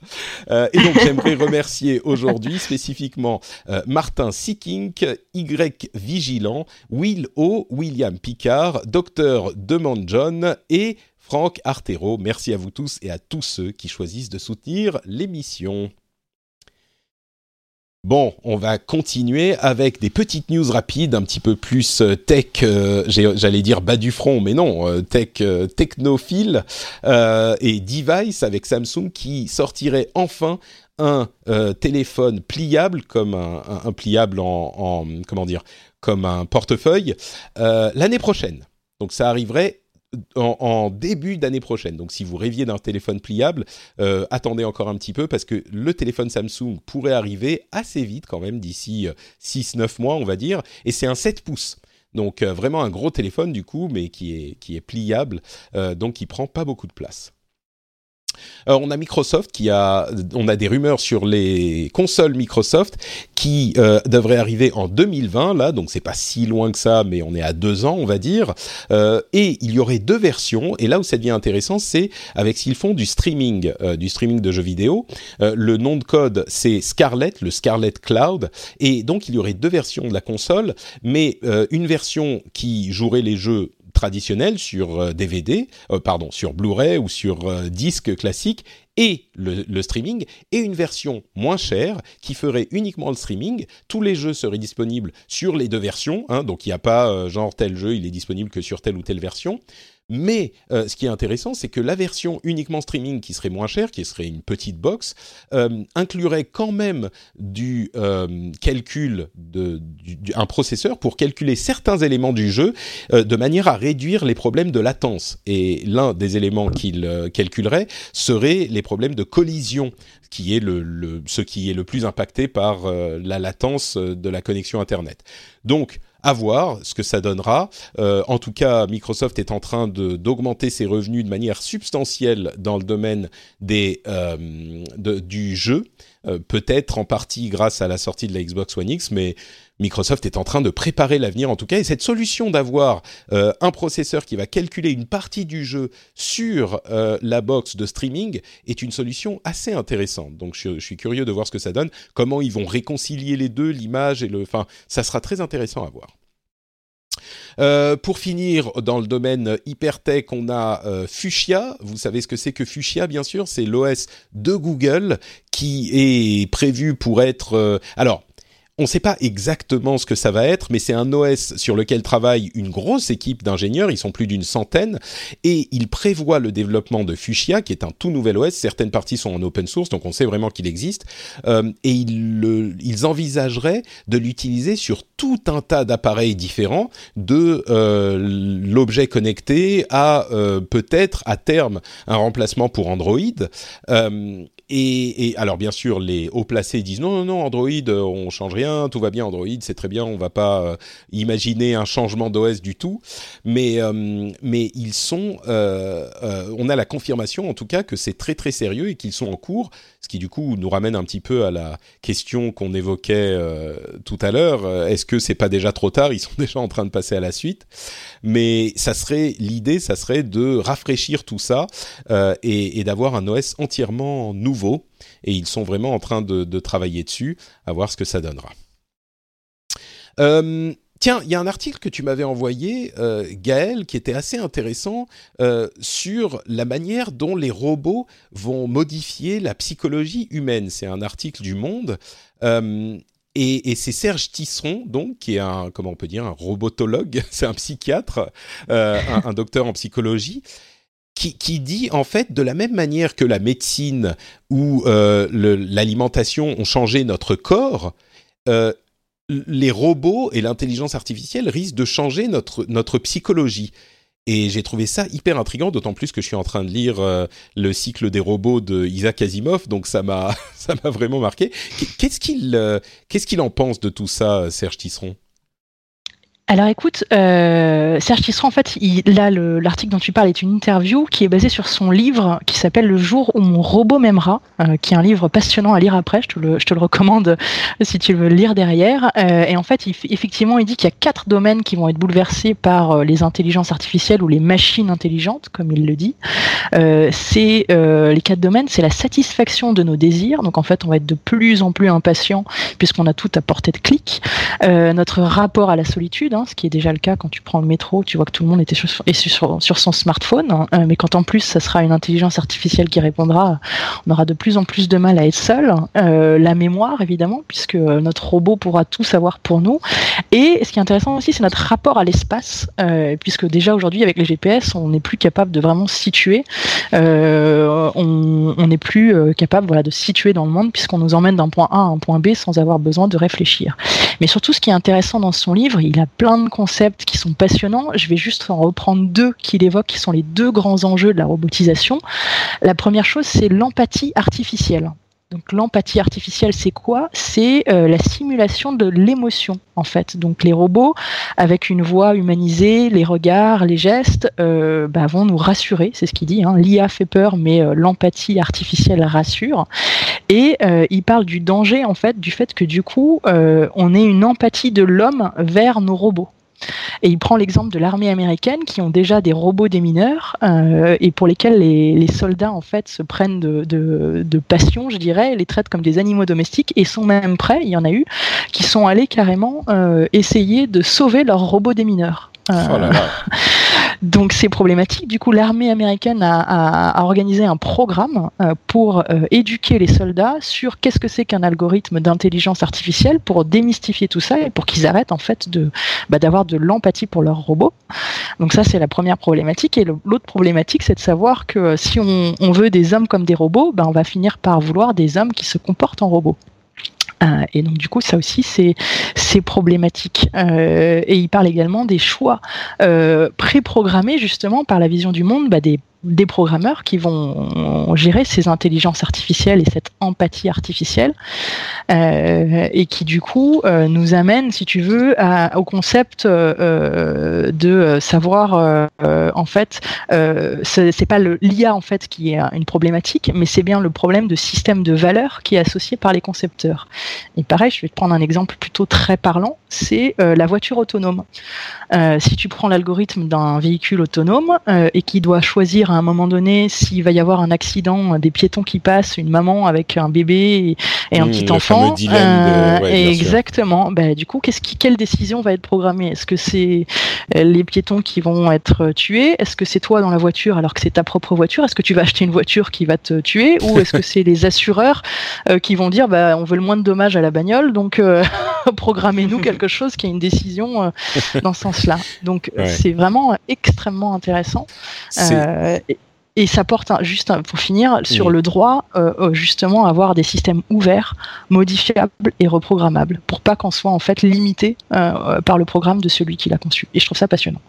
Et donc j'aimerais remercier aujourd'hui spécifiquement euh, Martin Sikink, Y Vigilant, Will O, William Picard, Dr Demand John et Franck Artero. Merci à vous tous et à tous ceux qui choisissent de soutenir l'émission. Bon, on va continuer avec des petites news rapides, un petit peu plus euh, tech, euh, j'allais dire bas du front, mais non, tech technophile et device avec Samsung qui sortirait enfin un euh, téléphone pliable comme un, pliable en, comment dire comme un portefeuille euh, l'année prochaine. Donc ça arriverait en, début d'année prochaine. Donc si vous rêviez d'un téléphone pliable, euh, attendez encore un petit peu parce que le téléphone Samsung pourrait arriver assez vite quand même d'ici 6-9 mois on va dire. Et c'est un 7 pouces. Donc vraiment un gros téléphone du coup mais qui est, qui est pliable donc qui prend pas beaucoup de place. Euh, on a Microsoft qui a, on a des rumeurs sur les consoles Microsoft qui euh, devraient arriver en 2020 là, donc c'est pas si loin que ça, mais on est à deux ans on va dire. Euh, et il y aurait deux versions. Et là où ça devient intéressant, c'est avec ce qu'ils font du streaming, du streaming de jeux vidéo. le nom de code c'est Scarlett, le Scarlett Cloud. Et donc il y aurait deux versions de la console, mais une version qui jouerait les jeux traditionnel sur DVD, euh, euh, pardon, sur Blu-ray ou sur euh, disque classique et le, streaming, et une version moins chère qui ferait uniquement le streaming. Tous les jeux seraient disponibles sur les deux versions, hein, donc il n'y a pas genre tel jeu, il est disponible que sur telle ou telle version. Mais euh, ce qui est intéressant, c'est que la version uniquement streaming, qui serait moins chère, qui serait une petite box, euh, inclurait quand même du euh, calcul de un processeur pour calculer certains éléments du jeu de manière à réduire les problèmes de latence. Et l'un des éléments qu'il calculerait serait les problèmes de collision, qui est le, ce qui est le plus impacté par la latence de la connexion Internet. Donc à voir ce que ça donnera. Euh, en tout cas, Microsoft est en train d'augmenter ses revenus de manière substantielle dans le domaine des, euh, du jeu, euh, peut-être en partie grâce à la sortie de la Xbox One X, mais Microsoft est en train de préparer l'avenir en tout cas. Et cette solution d'avoir un processeur qui va calculer une partie du jeu sur la box de streaming est une solution assez intéressante. Donc je, suis curieux de voir ce que ça donne, comment ils vont réconcilier les deux, l'image et le... Enfin, ça sera très intéressant à voir. Euh, pour finir, dans le domaine hypertech, on a euh, Fuchsia. Vous savez ce que c'est que Fuchsia, bien sûr? C'est l'OS de Google qui est prévu pour être... Euh, alors, on ne sait pas exactement ce que ça va être, mais c'est un OS sur lequel travaille une grosse équipe d'ingénieurs, ils sont plus d'une centaine, et ils prévoient le développement de Fuchsia, qui est un tout nouvel OS. Certaines parties sont en open source, donc on sait vraiment qu'il existe, euh, et ils, envisageraient de l'utiliser sur tout un tas d'appareils différents, de euh, l'objet connecté à euh, peut-être à terme un remplacement pour Android. Euh, et, alors bien sûr, les hauts placés disent non, non, non, Android, euh, on change rien, tout va bien, Android, c'est très bien, on va pas euh, imaginer un changement d'OS du tout. Mais, euh, mais ils sont, on a la confirmation en tout cas que c'est très très sérieux et qu'ils sont en cours, ce qui du coup nous ramène un petit peu à la question qu'on évoquait tout à l'heure. Est-ce que c'est pas déjà trop tard? Ils sont *laughs* déjà en train de passer à la suite. Mais ça serait l'idée, ça serait de rafraîchir tout ça et, et d'avoir un OS entièrement nouveau et ils sont vraiment en train de, travailler dessus, à voir ce que ça donnera. Euh, tiens, il y a un article que tu m'avais envoyé, euh, Gaël, qui était assez intéressant euh, sur la manière dont les robots vont modifier la psychologie humaine. C'est un article du Monde. et, c'est Serge Tisseron, donc, qui est un, comment on peut dire, un robotologue, *laughs* c'est un psychiatre, un, docteur en psychologie, qui, dit en fait de la même manière que la médecine ou euh, l'alimentation ont changé notre corps, euh, les robots et l'intelligence artificielle risquent de changer notre, notre psychologie. Et j'ai trouvé ça hyper intriguant, d'autant plus que je suis en train de lire euh, le cycle des robots de Isaac Asimov, donc ça m'a *laughs* ça m'a vraiment marqué. Qu'est-ce qu'il qu'est-ce qu'il en pense de tout ça, Serge Tisseron? Alors écoute, euh, Serge Tisserand, en fait, il, là, l'article dont tu parles est une interview qui est basée sur son livre qui s'appelle Le jour où mon robot m'aimera, euh, qui est un livre passionnant à lire après, je te le, recommande *laughs* si tu veux le lire derrière. Euh, et en fait, il, effectivement, il dit qu'il y a quatre domaines qui vont être bouleversés par euh, les intelligences artificielles ou les machines intelligentes, comme il le dit. C'est les quatre domaines, c'est la satisfaction de nos désirs. Donc en fait, on va être de plus en plus impatient puisqu'on a tout à portée de clic. notre rapport à la solitude, hein, ce qui est déjà le cas quand tu prends le métro, tu vois que tout le monde était sur, sur, son smartphone, hein. euh, mais quand en plus ça sera une intelligence artificielle qui répondra, on aura de plus en plus de mal à être seul. Euh, la mémoire, évidemment, puisque notre robot pourra tout savoir pour nous. Et ce qui est intéressant aussi, c'est notre rapport à l'espace, euh, puisque déjà aujourd'hui avec les GPS, on n'est plus capable de vraiment situer. on n'est plus capable voilà, de situer dans le monde puisqu'on nous emmène d'un point A à un point B sans avoir besoin de réfléchir. Mais surtout, ce qui est intéressant dans son livre, il a plein de concepts qui sont passionnants. Je vais juste en reprendre deux qu'il évoque, qui sont les deux grands enjeux de la robotisation. La première chose, c'est l'empathie artificielle. Donc l'empathie artificielle, c'est quoi? C'est euh, la simulation de l'émotion, en fait. Donc les robots, avec une voix humanisée, les regards, les gestes, euh, bah, vont nous rassurer, c'est ce qu'il dit. Hein. L'IA fait peur, mais euh, l'empathie artificielle rassure. Et il parle du danger, en fait, du fait que du coup, on ait une empathie de l'homme vers nos robots. Et il prend l'exemple de l'armée américaine qui ont déjà des robots démineurs euh, et pour lesquels les, soldats en fait se prennent de, passion, je dirais, les traitent comme des animaux domestiques et sont même prêts. Il y en a eu qui sont allés carrément euh, essayer de sauver leurs robots démineurs. Euh, oh *laughs* Donc c'est problématique. Du coup, l'armée américaine a, organisé un programme euh, pour euh, éduquer les soldats sur qu'est-ce que c'est qu'un algorithme d'intelligence artificielle pour démystifier tout ça et pour qu'ils arrêtent en fait de bah, d'avoir de l'empathie pour leurs robots. Donc ça c'est la première problématique. Et l'autre problématique c'est de savoir que si on, veut des hommes comme des robots, bah, on va finir par vouloir des hommes qui se comportent en robots. Euh, et donc du coup, ça aussi, c'est problématique. Euh, et il parle également des choix euh, préprogrammés justement par la vision du monde, bah, des des programmeurs qui vont gérer ces intelligences artificielles et cette empathie artificielle euh, et qui du coup euh, nous amène si tu veux au concept euh, de savoir en fait c'est pas l'IA en fait qui est une problématique mais c'est bien le problème de système de valeurs qui est associé par les concepteurs. Et pareil je vais te prendre un exemple plutôt très parlant c'est la voiture autonome. Si tu prends l'algorithme d'un véhicule autonome et qui doit choisir à un moment donné s'il va y avoir un accident, des piétons qui passent, une maman avec un bébé et, un mmh, petit enfant. exactement. Bah, du coup, qu'est-ce qui, quelle décision va être programmée? Est-ce que c'est les piétons qui vont être tués? Est-ce que c'est toi dans la voiture alors que c'est ta propre voiture? Est-ce que tu vas acheter une voiture qui va te tuer? Ou est-ce que c'est les assureurs qui vont dire bah, on veut le moins de dommages à la bagnole, donc *laughs* programmez-nous quelque chose qui a une décision dans ce sens-là. Donc c'est vraiment extrêmement intéressant. Euh, et, ça porte, juste pour finir, sur le droit, euh, euh, justement, à avoir des systèmes ouverts, modifiables et reprogrammables, pour pas qu'on soit en fait limité par le programme de celui qui l'a conçu. Et je trouve ça passionnant.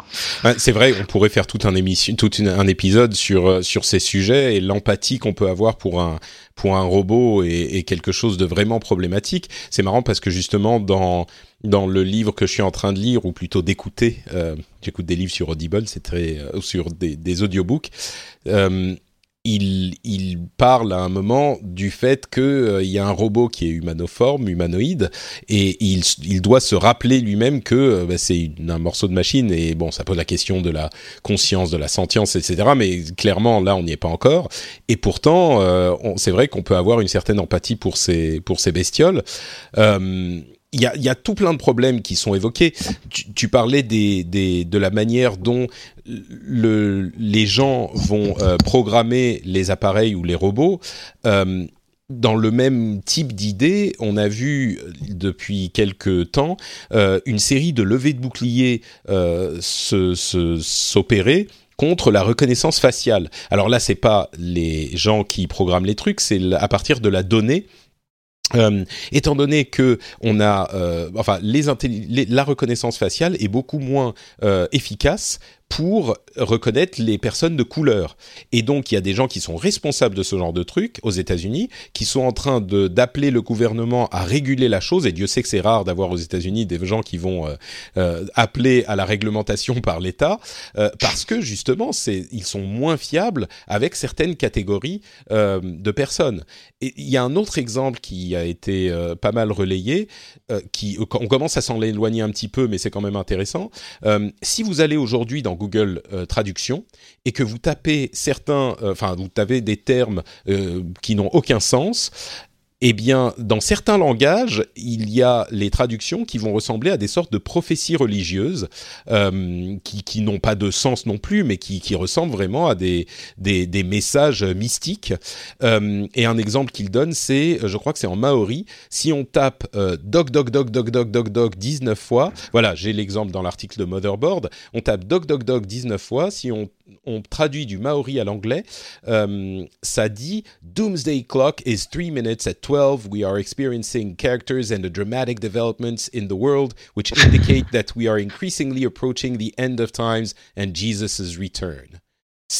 c'est vrai, on pourrait faire tout un, émission, tout un épisode sur, sur ces sujets et l'empathie qu'on peut avoir pour un, pour un robot est, quelque chose de vraiment problématique. C'est marrant parce que justement dans dans le livre que je suis en train de lire ou plutôt d'écouter, euh, j'écoute des livres sur Audible, c'est très euh, sur des, des audiobooks. Euh, il, il, parle à un moment du fait qu'il euh, y a un robot qui est humanoforme, humanoïde, et il, il doit se rappeler lui-même que euh, bah, c'est un morceau de machine, et bon, ça pose la question de la conscience, de la sentience, etc. Mais clairement, là, on n'y est pas encore. Et pourtant, euh, c'est vrai qu'on peut avoir une certaine empathie pour ces, pour ces bestioles. Il y a, tout plein de problèmes qui sont évoqués. Tu, parlais de la manière dont le, les gens vont euh, programmer les appareils ou les robots. Euh, dans le même type d'idée, on a vu depuis quelques temps euh, une série de levées de boucliers s'opérer contre la reconnaissance faciale. Alors là, c'est pas les gens qui programment les trucs, c'est à partir de la donnée euh, étant donné que on a, euh, enfin, les, la reconnaissance faciale est beaucoup moins euh, efficace pour reconnaître les personnes de couleur. Et donc, il y a des gens qui sont responsables de ce genre de truc aux États-Unis, qui sont en train d'appeler le gouvernement à réguler la chose. Et Dieu sait que c'est rare d'avoir aux États-Unis des gens qui vont euh, euh, appeler à la réglementation *laughs* par l'État, euh, parce que justement, ils sont moins fiables avec certaines catégories de personnes. Et il y a un autre exemple qui a été pas mal relayé, qui on commence à s'en éloigner un petit peu, mais c'est quand même intéressant. si vous allez aujourd'hui dans Google euh, Traduction et que vous tapez certains, euh, enfin vous tapez des termes euh, qui n'ont aucun sens, eh bien, dans certains langages, il y a les traductions qui vont ressembler à des sortes de prophéties religieuses, euh, qui, qui n'ont pas de sens non plus, mais qui, qui ressemblent vraiment à des, des, des messages mystiques. Euh, et un exemple qu'il donne, c'est, je crois que c'est en maori, si on tape euh, dog, dog, dog, dog, dog, dog, dog 19 fois, voilà, j'ai l'exemple dans l'article de Motherboard, on tape dog, dog, dog 19 fois, si on on traduit du maori à l'anglais, euh, ça dit Doomsday clock is three minutes at 12. We are experiencing characters and the dramatic developments in the world which indicate that we are increasingly approaching the end of times and Jesus' return.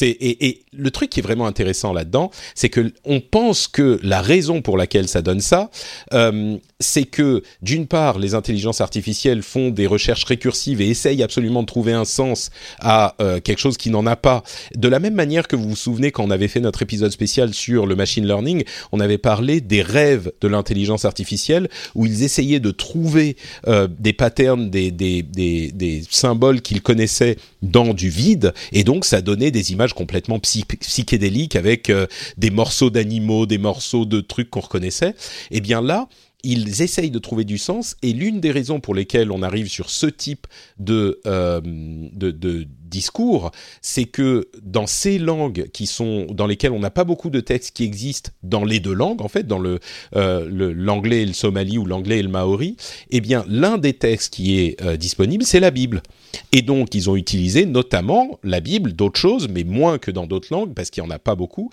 Et, le truc qui est vraiment intéressant là-dedans, c'est que on pense que la raison pour laquelle ça donne ça, euh, c'est que d'une part, les intelligences artificielles font des recherches récursives et essayent absolument de trouver un sens à euh, quelque chose qui n'en a pas. De la même manière que vous vous souvenez quand on avait fait notre épisode spécial sur le machine learning, on avait parlé des rêves de l'intelligence artificielle où ils essayaient de trouver euh, des patterns, des, des, des, des symboles qu'ils connaissaient dans du vide, et donc ça donnait des images complètement psychédéliques avec euh, des morceaux d'animaux, des morceaux de trucs qu'on reconnaissait. Et eh bien là, ils essayent de trouver du sens et l'une des raisons pour lesquelles on arrive sur ce type de, euh, de, de, discours, c'est que dans ces langues qui sont dans lesquelles on n'a pas beaucoup de textes qui existent dans les deux langues en fait, dans le euh, l'anglais et le somali ou l'anglais et le maori, eh bien l'un des textes qui est euh, disponible, c'est la Bible. Et donc ils ont utilisé notamment la Bible, d'autres choses, mais moins que dans d'autres langues parce qu'il y en a pas beaucoup,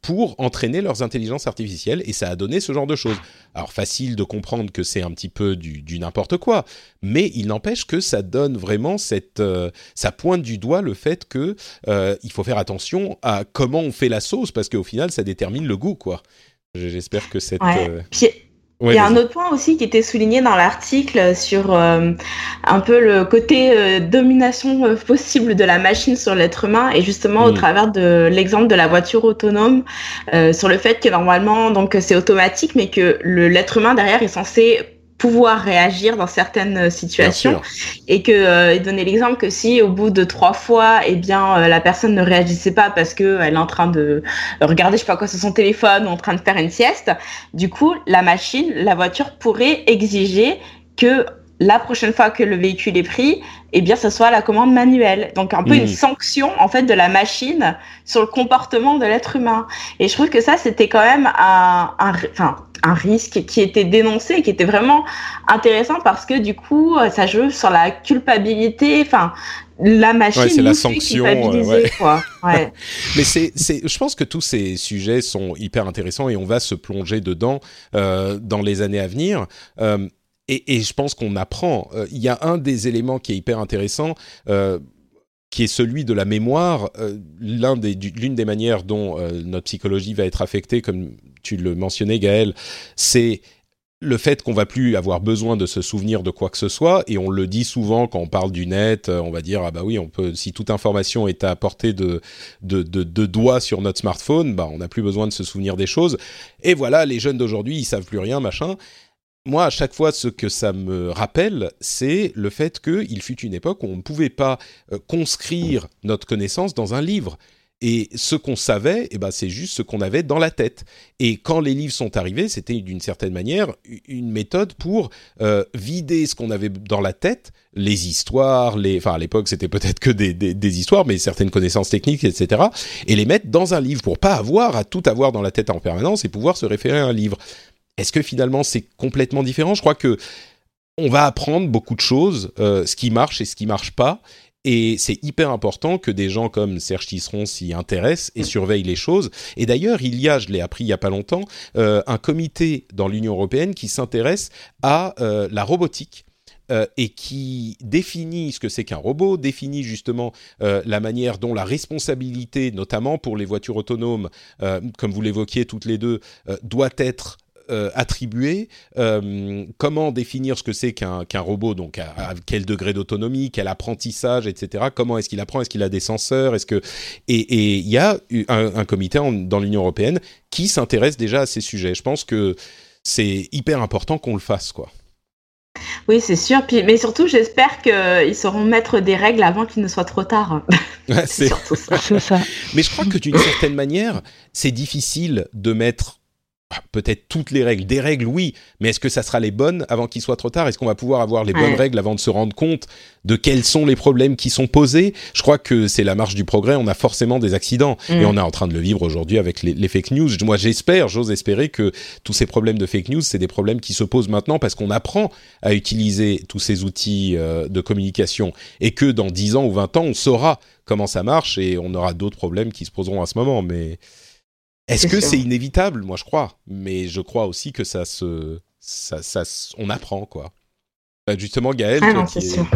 pour entraîner leurs intelligences artificielles et ça a donné ce genre de choses. Alors facile de comprendre que c'est un petit peu du, du n'importe quoi, mais il n'empêche que ça donne vraiment cette euh, ça pointe du doigt le fait que euh, il faut faire attention à comment on fait la sauce parce qu'au final ça détermine le goût quoi. J'espère que cette euh, il y a un autre point aussi qui était souligné dans l'article sur euh, un peu le côté domination possible de la machine sur l'être humain et justement au mm. travers de l'exemple de la voiture autonome sur le fait que normalement donc c'est automatique mais que l'être humain derrière est censé pouvoir réagir dans certaines situations. Et que euh, donner l'exemple que si au bout de trois fois eh bien euh, la personne ne réagissait pas parce que elle est en train de regarder je sais pas quoi sur son téléphone ou en train de faire une sieste du coup la machine la voiture pourrait exiger que la prochaine fois que le véhicule est pris, eh bien, ce soit la commande manuelle. Donc, un peu une hmm. sanction, en fait, de la machine sur le comportement de l'être humain. Et je trouve que ça, c'était quand même un, un, enfin, un risque qui était dénoncé, qui était vraiment intéressant parce que, du coup, ça joue sur la culpabilité, enfin, la machine ouais, c'est la sanction ouais. quoi. Ouais. *laughs* mais c'est c'est je pense que tous ces sujets sont hyper intéressants et on va se plonger dedans euh, dans les années à venir euh, et, je pense qu'on apprend. Euh, il y a un des éléments qui est hyper intéressant, euh, qui est celui de la mémoire. Euh, l'une des, manières dont notre psychologie va être affectée, comme tu le mentionnais, Gaël, c'est le fait qu'on va plus avoir besoin de se souvenir de quoi que ce soit, et on le dit souvent quand on parle du net, on va dire ah bah oui, on peut si toute information est à portée de de, de, de doigts sur notre smartphone, bah on n'a plus besoin de se souvenir des choses. Et voilà, les jeunes d'aujourd'hui, ils savent plus rien, machin moi, à chaque fois, ce que ça me rappelle, c'est le fait qu'il fut une époque où on ne pouvait pas euh, conscrire notre connaissance dans un livre. Et ce qu'on savait, eh ben, c'est juste ce qu'on avait dans la tête. Et quand les livres sont arrivés, c'était d'une certaine manière une méthode pour euh, vider ce qu'on avait dans la tête, les histoires, les, enfin à l'époque c'était peut-être que des, des, des, histoires, mais certaines connaissances techniques, etc. Et les mettre dans un livre pour pas avoir à tout avoir dans la tête en permanence et pouvoir se référer à un livre. Est-ce que finalement c'est complètement différent? Je crois que on va apprendre beaucoup de choses, euh, ce qui marche et ce qui marche pas. Et c'est hyper important que des gens comme Serge Tisseron s'y intéressent et surveillent les choses. Et d'ailleurs, il y a, je l'ai appris il y a pas longtemps, euh, un comité dans l'Union européenne qui s'intéresse à euh, la robotique. et qui définit ce que c'est qu'un robot, définit justement la manière dont la responsabilité, notamment pour les voitures autonomes, comme vous l'évoquiez toutes les deux, doit être euh, attribuer, euh, comment définir ce que c'est qu'un robot, donc à, quel degré d'autonomie, quel apprentissage, etc. Comment est-ce qu'il apprend, est-ce qu'il a des senseurs, est-ce que et il y a un, comité dans l'Union européenne qui s'intéresse déjà à ces sujets. Je pense que c'est hyper important qu'on le fasse, quoi. Oui, c'est sûr. mais surtout, j'espère qu'ils sauront mettre des règles avant qu'il ne soit trop tard. *laughs* c'est surtout ça. Mais je crois que d'une certaine manière, c'est difficile de mettre peut-être toutes les règles. Des règles, oui, mais est-ce que ça sera les bonnes avant qu'il soit trop tard? Est-ce qu'on va pouvoir avoir les bonnes règles avant de se rendre compte de quels sont les problèmes qui sont posés? Je crois que c'est la marche du progrès. On a forcément des accidents mm. et on est en train de le vivre aujourd'hui avec les, fake news. Moi, j'espère, j'ose espérer que tous ces problèmes de fake news, c'est des problèmes qui se posent maintenant parce qu'on apprend à utiliser tous ces outils euh, de communication et que dans 10 ans ou 20 ans, on saura comment ça marche et on aura d'autres problèmes qui se poseront à ce moment. Mais est-ce que c'est inévitable? Moi, je crois. Mais je crois aussi que ça se. Ça, ça, on apprend, quoi. Bah, justement, Gaël. Ah non, c'est sûr.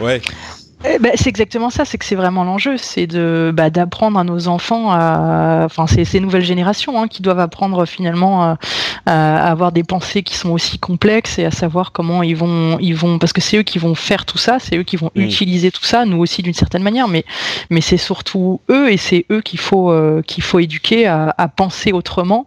Ouais. Eh ben, c'est exactement ça, c'est que c'est vraiment l'enjeu, c'est de bah, d'apprendre à nos enfants, à, enfin c'est ces nouvelles générations hein, qui doivent apprendre finalement à, à, avoir des pensées qui sont aussi complexes et à savoir comment ils vont ils vont parce que c'est eux qui vont faire tout ça, c'est eux qui vont mm. utiliser tout ça, nous aussi d'une certaine manière, mais mais c'est surtout eux et c'est eux qu'il faut euh, qu'il faut éduquer à, à penser autrement,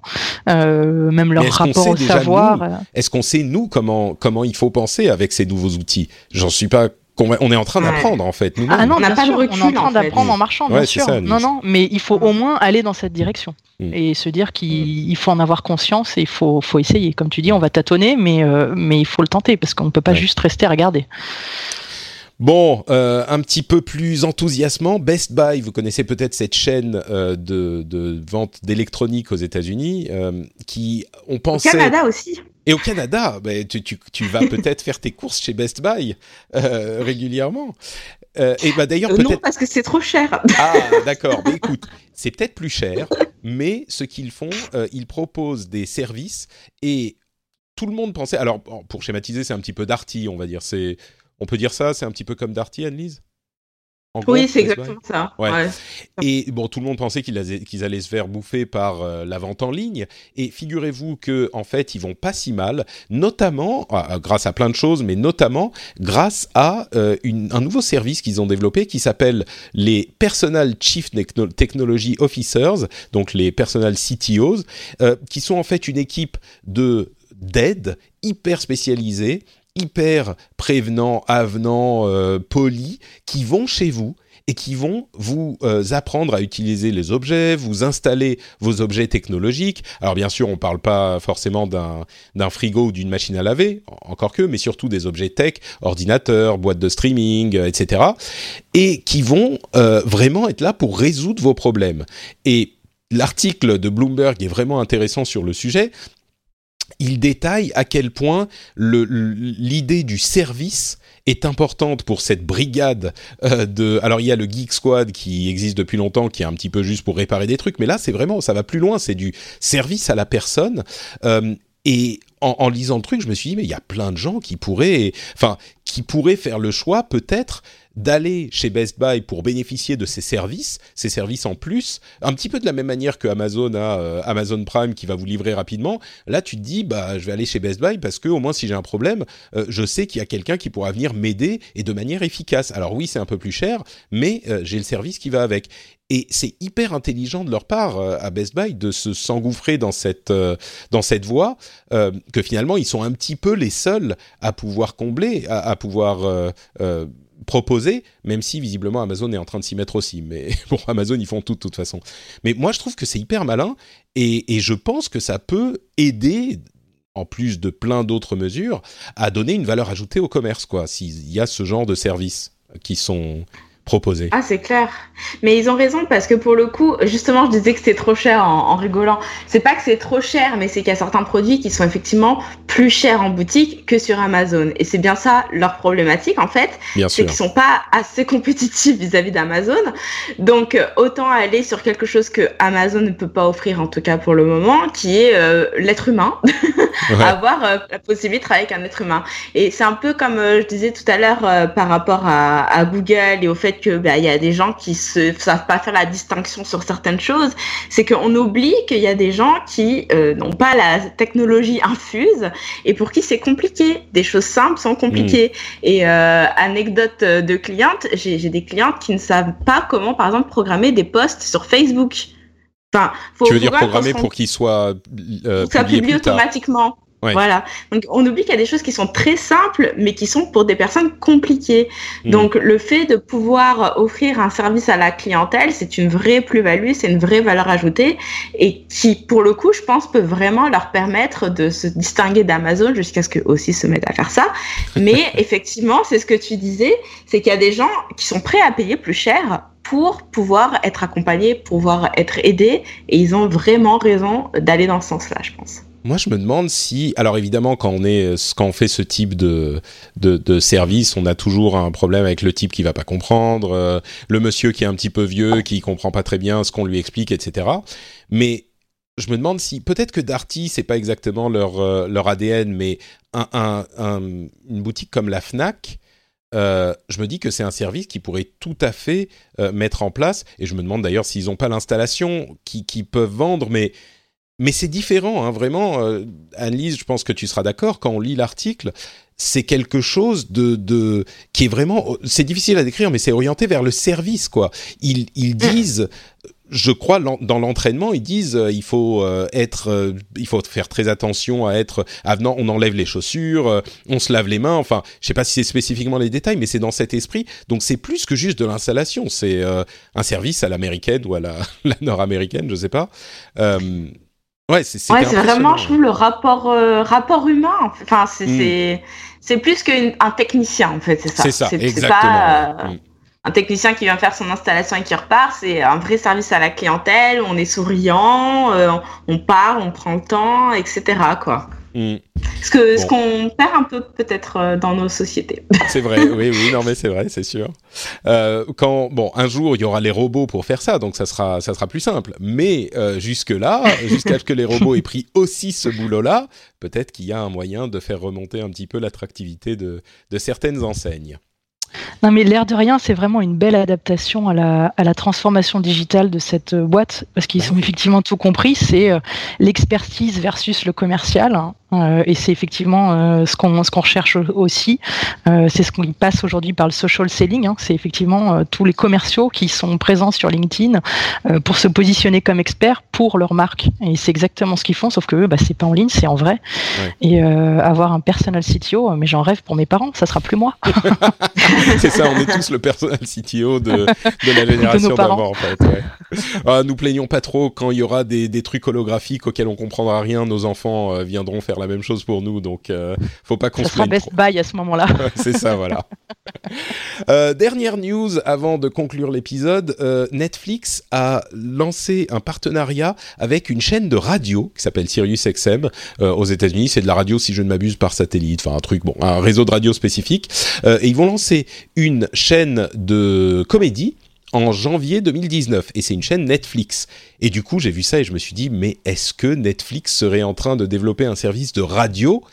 euh, même leur rapport au savoir. Euh. Est-ce qu'on sait nous comment comment il faut penser avec ces nouveaux outils? J'en suis pas on est en train d'apprendre en fait. ah non, on n'a pas de recul. On est en train d'apprendre en, marchant, bien sûr. non, non, mais il faut au moins aller dans cette direction mm. et se dire qu'il faut en avoir conscience et il faut, faut essayer. Comme tu dis, on va tâtonner, mais, euh, mais il faut le tenter parce qu'on ne peut pas juste rester à regarder. Bon, euh, un petit peu plus enthousiasmant, Best Buy, vous connaissez peut-être cette chaîne euh, de, de, vente d'électronique aux États-Unis, qui on pensait. Au Canada aussi. Et au Canada, ben, tu, tu, tu, vas peut-être faire tes courses chez Best Buy euh, régulièrement. Euh, et bah d'ailleurs euh, peut-être. Non, parce que c'est trop cher. Ah, d'accord. Mais écoute, c'est peut-être plus cher, mais ce qu'ils font, euh, ils proposent des services et tout le monde pensait. Alors, pour schématiser, c'est un petit peu Darty, on va dire. C'est, on peut dire ça, c'est un petit peu comme Darty, Annelise? Oui, c'est exactement ça. Et bon, tout le monde pensait qu'ils allaient, se faire bouffer par euh, la vente en ligne. Et figurez-vous que en fait, ils vont pas si mal, notamment ah, ah, grâce à plein de choses, mais notamment grâce à euh, un nouveau service qu'ils ont développé qui s'appelle les Personal Chief Technology Officers, donc les Personal CTOs, euh, qui sont en fait une équipe de d'aide hyper spécialisés, hyper prévenants, avenants, euh, polis, qui vont chez vous et qui vont vous euh, apprendre à utiliser les objets, vous installer vos objets technologiques. Alors bien sûr, on ne parle pas forcément d'un frigo ou d'une machine à laver, encore que, mais surtout des objets tech, ordinateurs, boîtes de streaming, euh, etc. Et qui vont vraiment être là pour résoudre vos problèmes. Et l'article de Bloomberg est vraiment intéressant sur le sujet. Il détaille à quel point l'idée du service est importante pour cette brigade euh, de. Alors il y a le Geek Squad qui existe depuis longtemps, qui est un petit peu juste pour réparer des trucs, mais là c'est vraiment ça va plus loin, c'est du service à la personne. Euh, et en, en, lisant le truc, je me suis dit mais il y a plein de gens qui pourraient, enfin qui pourraient faire le choix peut-être d'aller chez Best Buy pour bénéficier de ces services, ces services en plus, un petit peu de la même manière que Amazon a euh, Amazon Prime qui va vous livrer rapidement. Là, tu te dis, bah, je vais aller chez Best Buy parce que au moins si j'ai un problème, euh, je sais qu'il y a quelqu'un qui pourra venir m'aider et de manière efficace. Alors oui, c'est un peu plus cher, mais euh, j'ai le service qui va avec. Et c'est hyper intelligent de leur part à Best Buy de se s'engouffrer dans cette dans cette voie que finalement ils sont un petit peu les seuls à pouvoir combler, à, à pouvoir proposé, même si visiblement Amazon est en train de s'y mettre aussi. Mais *laughs* pour Amazon, ils font tout de toute façon. Mais moi, je trouve que c'est hyper malin et, je pense que ça peut aider, en plus de plein d'autres mesures, à donner une valeur ajoutée au commerce, quoi, s'il y a ce genre de services qui sont proposé. Ah, c'est clair. Mais ils ont raison parce que pour le coup, justement, je disais que c'était trop cher en, rigolant. C'est pas que c'est trop cher, mais c'est qu'il y a certains produits qui sont effectivement plus chers en boutique que sur Amazon. Et c'est bien ça leur problématique en fait. C'est qu'ils sont pas assez compétitifs vis-à-vis d'Amazon. Donc autant aller sur quelque chose que Amazon ne peut pas offrir en tout cas pour le moment, qui est euh, l'être humain. *laughs* Avoir euh, la possibilité de travailler avec un être humain. Et c'est un peu comme euh, je disais tout à l'heure par rapport à, à Google et au fait que bah, il y a des gens qui se savent pas faire la distinction sur certaines choses, c'est qu'on oublie qu'il y a des gens qui euh, n'ont pas la technologie infuse et pour qui c'est compliqué. Des choses simples sont compliquées. Hmm. Et euh, anecdote de cliente, j'ai des clientes qui ne savent pas comment, par exemple, programmer des posts sur Facebook. Enfin, faut tu veux dire programmer pour qu'ils soient euh, publiés automatiquement. Voilà. Donc on oublie qu'il y a des choses qui sont très simples, mais qui sont pour des personnes compliquées. Hmm. Donc le fait de pouvoir offrir un service à la clientèle, c'est une vraie plus-value, c'est une vraie valeur ajoutée, et qui, pour le coup, je pense, peut vraiment leur permettre de se distinguer d'Amazon jusqu'à ce qu'eux aussi se mettent à faire ça. Mais *laughs* effectivement, c'est ce que tu disais, c'est qu'il y a des gens qui sont prêts à payer plus cher pour pouvoir être accompagnés, pour pouvoir être aidés, et ils ont vraiment raison d'aller dans ce sens-là, je pense. Moi, je me demande si, alors évidemment, quand on est, quand on fait ce type de, de, de service, on a toujours un problème avec le type qui va pas comprendre, euh, le monsieur qui est un petit peu vieux, qui comprend pas très bien ce qu'on lui explique, etc. Mais je me demande si, peut-être que Darty, c'est pas exactement leur euh, leur ADN, mais un, un, une boutique comme la Fnac. Euh, je me dis que c'est un service qui pourrait tout à fait mettre en place, et je me demande d'ailleurs s'ils n'ont pas l'installation qui, qui peuvent vendre, mais mais c'est différent, hein, vraiment. Euh, Annelise, je pense que tu seras d'accord, quand on lit l'article, c'est quelque chose de, de qui est vraiment, c'est difficile à décrire, mais c'est orienté vers le service, quoi. Ils, ils disent, je crois, dans l'entraînement, ils disent, euh, il faut euh, être, euh, il faut faire très attention à être avenant. On enlève les chaussures, on se lave les mains. Enfin, je sais pas si c'est spécifiquement les détails, mais c'est dans cet esprit. Donc c'est plus que juste de l'installation. C'est un service à l'américaine ou à la, *laughs* la nord-américaine, je sais pas. Ouais, c'est vraiment, je trouve, le rapport, euh, rapport humain. Enfin, c'est mm. plus qu'un technicien, en fait, c'est ça. C'est ça, exactement. Pas, euh, mm. Un technicien qui vient faire son installation et qui repart, c'est un vrai service à la clientèle, on est souriant, euh, on parle, on prend le temps, etc. quoi. Mm. Ce qu'on perd un peu peut-être euh, dans nos sociétés. *laughs* C'est vrai, oui, oui, non mais c'est vrai, c'est sûr. Euh, quand bon, un jour il y aura les robots pour faire ça, donc ça sera ça sera plus simple. Mais euh, jusque là, jusqu'à ce que les robots aient pris aussi ce boulot-là, peut-être qu'il y a un moyen de faire remonter un petit peu l'attractivité de de certaines enseignes. Non, mais l'air de rien, c'est vraiment une belle adaptation à la, à la transformation digitale de cette euh, boîte, parce qu'ils Bah ont effectivement tout compris. C'est euh, l'expertise versus le commercial. hein. Euh, et c'est effectivement euh, ce qu'on ce qu'on recherche au- aussi. C'est ce qu'on passe aujourd'hui par le social selling. hein. C'est effectivement tous les commerciaux qui sont présents sur LinkedIn pour se positionner comme experts pour leur marque. Et c'est exactement ce qu'ils font, sauf que eux, bah, c'est pas en ligne, c'est en vrai. Ouais. Et avoir un personal CTO, mais j'en rêve pour mes parents, ça sera plus moi. *laughs* *laughs* c'est ça, on est tous le personnel CTO de, de la génération d'avant, en fait. ouais. Ah, nous plaignons pas trop quand il y aura des, des trucs holographiques auxquels on comprendra rien. Nos enfants euh, viendront faire la même chose pour nous, donc euh, faut pas qu'on se sera Best. Buy à ce moment-là. *laughs* c'est ça, voilà. Euh, dernière news avant de conclure l'épisode. Netflix a lancé un partenariat avec une chaîne de radio qui s'appelle SiriusXM aux États-Unis. C'est de la radio, si je ne m'abuse, par satellite. Enfin, un truc, bon, un réseau de radio spécifique. Et ils vont lancer une chaîne de comédie en janvier 2019 et c'est une chaîne Netflix. Et du coup, j'ai vu ça et je me suis dit mais est-ce que Netflix serait en train de développer un service de radio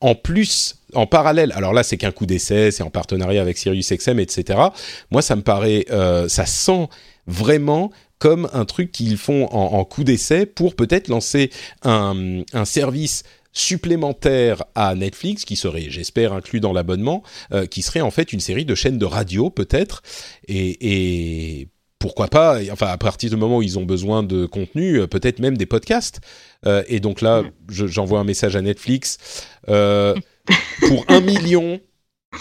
en plus en parallèle? Alors là, c'est qu'un coup d'essai, c'est en partenariat avec SiriusXM etc. Moi, ça me paraît euh, ça sent vraiment comme un truc qu'ils font en, en coup d'essai pour peut-être lancer un, un service supplémentaire à Netflix qui serait, j'espère, inclus dans l'abonnement, euh, qui serait en fait une série de chaînes de radio peut-être et, et pourquoi pas, enfin à partir du moment où ils ont besoin de contenu, euh, peut-être même des podcasts. Euh, et donc là, je- j'envoie un message à Netflix euh, pour un *laughs* million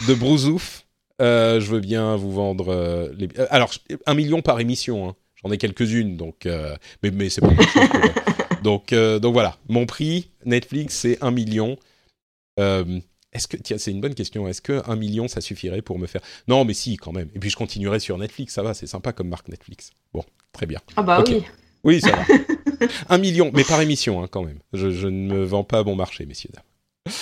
de brousouf. je veux bien vous vendre les. Alors un million par émission. hein. J'en ai quelques-unes, donc mais mais c'est pas. Donc euh, donc voilà, mon prix Netflix c'est un million. Euh, est-ce que tiens c'est une bonne question. Est-ce que un million ça suffirait pour me faire? Non mais si quand même. Et puis je continuerai sur Netflix, ça va, c'est sympa comme marque Netflix. Bon, très bien. Ah bah oui. Oui, ça va. *laughs* un million, mais par émission hein, quand même. Je, je ne me vends pas à bon marché, messieurs dames.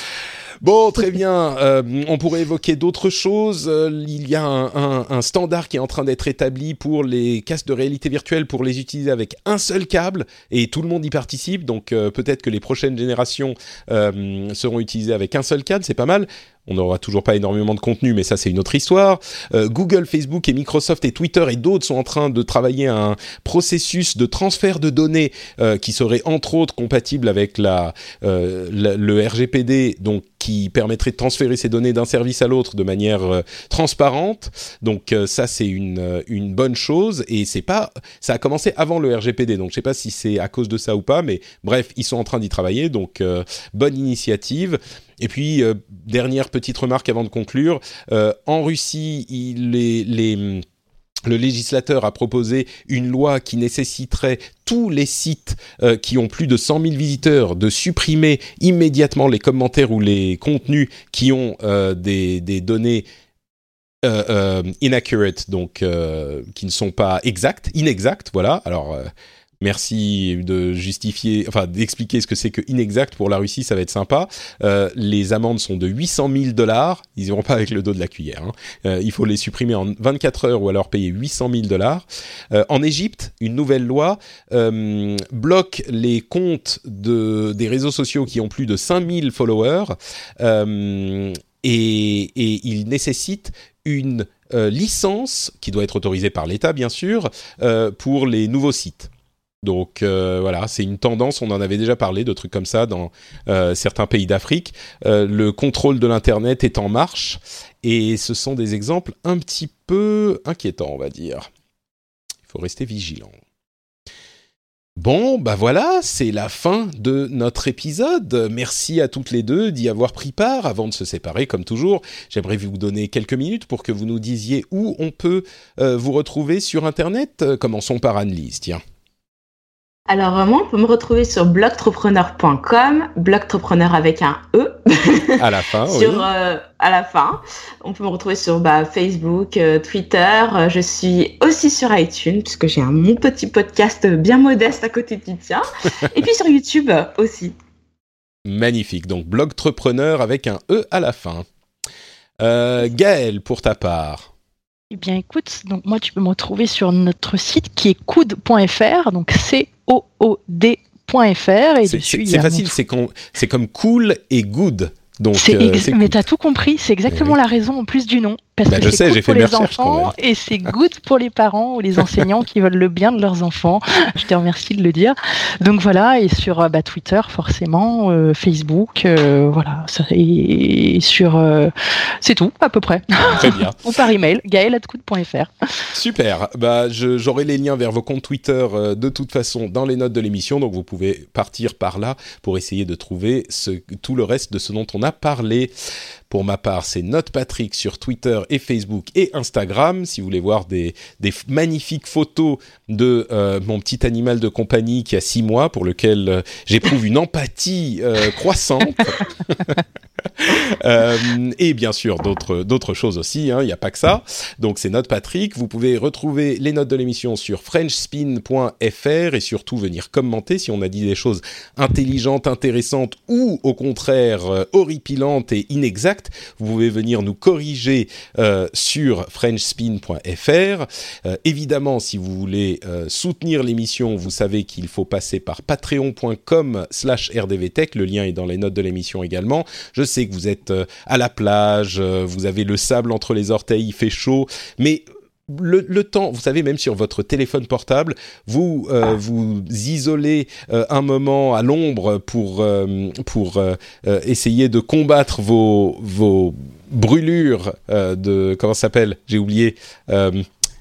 Bon, très bien. Euh, on pourrait évoquer d'autres choses. Euh, il y a un, standard qui est en train d'être établi pour les casques de réalité virtuelle pour les utiliser avec un seul câble et tout le monde y participe. Donc euh, peut-être que les prochaines générations seront utilisées avec un seul câble. C'est pas mal. On n'aura toujours pas énormément de contenu, mais ça c'est une autre histoire. Euh, Google, Facebook et Microsoft et Twitter et d'autres sont en train de travailler à un processus de transfert de données euh, qui serait entre autres compatible avec la, euh, le RGPD, donc qui permettrait de transférer ces données d'un service à l'autre de manière transparente. Donc ça c'est une, une bonne chose et c'est pas ça a commencé avant le RGPD, donc je sais pas si c'est à cause de ça ou pas, mais bref ils sont en train d'y travailler, donc bonne initiative. Et puis, euh, dernière petite remarque avant de conclure, euh, en Russie, le législateur a proposé une loi qui nécessiterait tous les sites euh, qui ont plus de 100 000 visiteurs de supprimer immédiatement les commentaires ou les contenus qui ont des, données euh, inaccurate, donc qui ne sont pas exactes, inexactes, voilà. Alors, merci de justifier, enfin d'expliquer ce que c'est que inexact pour la Russie, ça va être sympa. Euh, les amendes sont de 800 000 dollars, ils iront pas avec le dos de la cuillère. hein. Euh, il faut les supprimer en 24 heures ou alors payer 800 000 dollars. Euh, en Égypte, une nouvelle loi euh, bloque les comptes de, des réseaux sociaux qui ont plus de 5000 followers euh, et, et il nécessite une euh, licence qui doit être autorisée par l'État, bien sûr, euh, pour les nouveaux sites. Donc euh, voilà, c'est une tendance, on en avait déjà parlé de trucs comme ça dans euh, certains pays d'Afrique. Euh, le contrôle de l'Internet est en marche et ce sont des exemples un petit peu inquiétants, on va dire. Il faut rester vigilant. Bon, bah voilà, c'est la fin de notre épisode. Merci à toutes les deux d'y avoir pris part. Avant de se séparer, comme toujours, j'aimerais vous donner quelques minutes pour que vous nous disiez où on peut vous retrouver sur Internet. Commençons par Anne-Lise, tiens. Alors euh, moi, on peut me retrouver sur blogtrepreneur.com, blogtrepreneur avec un E. À la fin, *laughs* sur, oui. euh, à la fin. On peut me retrouver sur bah, Facebook, euh, Twitter. Je suis aussi sur iTunes puisque j'ai un mon petit podcast bien modeste à côté du tien. *laughs* Et puis sur YouTube aussi. Magnifique. Donc, blogtrepreneur avec un E à la fin. Euh, Gaël, pour ta part. Eh bien, écoute, donc moi, tu peux me retrouver sur notre site qui est coude.fr, donc C-O-O-D.fr. Et C'est dessus, c'est- il y c'est a facile, c'est comme cool et good. Donc, euh, mais t'as tout compris, c'est exactement la raison en plus du nom. Parce Bah, que je sais, good j'ai fait mes les enfants et c'est good pour les parents ou les *laughs* enseignants qui veulent le bien de leurs enfants. Je te remercie de le dire. Donc voilà, et sur euh, bah, Twitter forcément, euh, Facebook, euh, voilà, et sur, euh, c'est tout à peu près. Très bien. *laughs* ou par email, gaël@coup.fr. Super. Bah, je- j'aurai les liens vers vos comptes Twitter de toute façon dans les notes de l'émission, donc vous pouvez partir par là pour essayer de trouver ce, tout le reste de ce dont on a parlé. Pour ma part, c'est Note Patrick sur Twitter et Facebook et Instagram. Si vous voulez voir des, magnifiques photos de euh, mon petit animal de compagnie qui a six mois, pour lequel euh, j'éprouve une empathie euh, croissante. *laughs* *laughs* Euh, et bien sûr d'autres choses aussi. hein, Il n'y a pas que ça. Donc c'est Note Patrick. Vous pouvez retrouver les notes de l'émission sur frenchspin.fr et surtout venir commenter si on a dit des choses intelligentes, intéressantes ou au contraire euh, horripilantes et inexactes. Vous pouvez venir nous corriger euh, sur frenchspin.fr. Évidemment, si vous voulez soutenir l'émission, vous savez qu'il faut passer par patreon.com slash rdvtech. Le lien est dans les notes de l'émission également. Je sais que vous êtes euh, à la plage, euh, vous avez le sable entre les orteils, il fait chaud, mais le, le temps, vous savez, même sur votre téléphone portable, vous euh, vous isolez euh, un moment à l'ombre pour euh, pour essayer de combattre vos vos brûlures de comment ça s'appelle? J'ai oublié.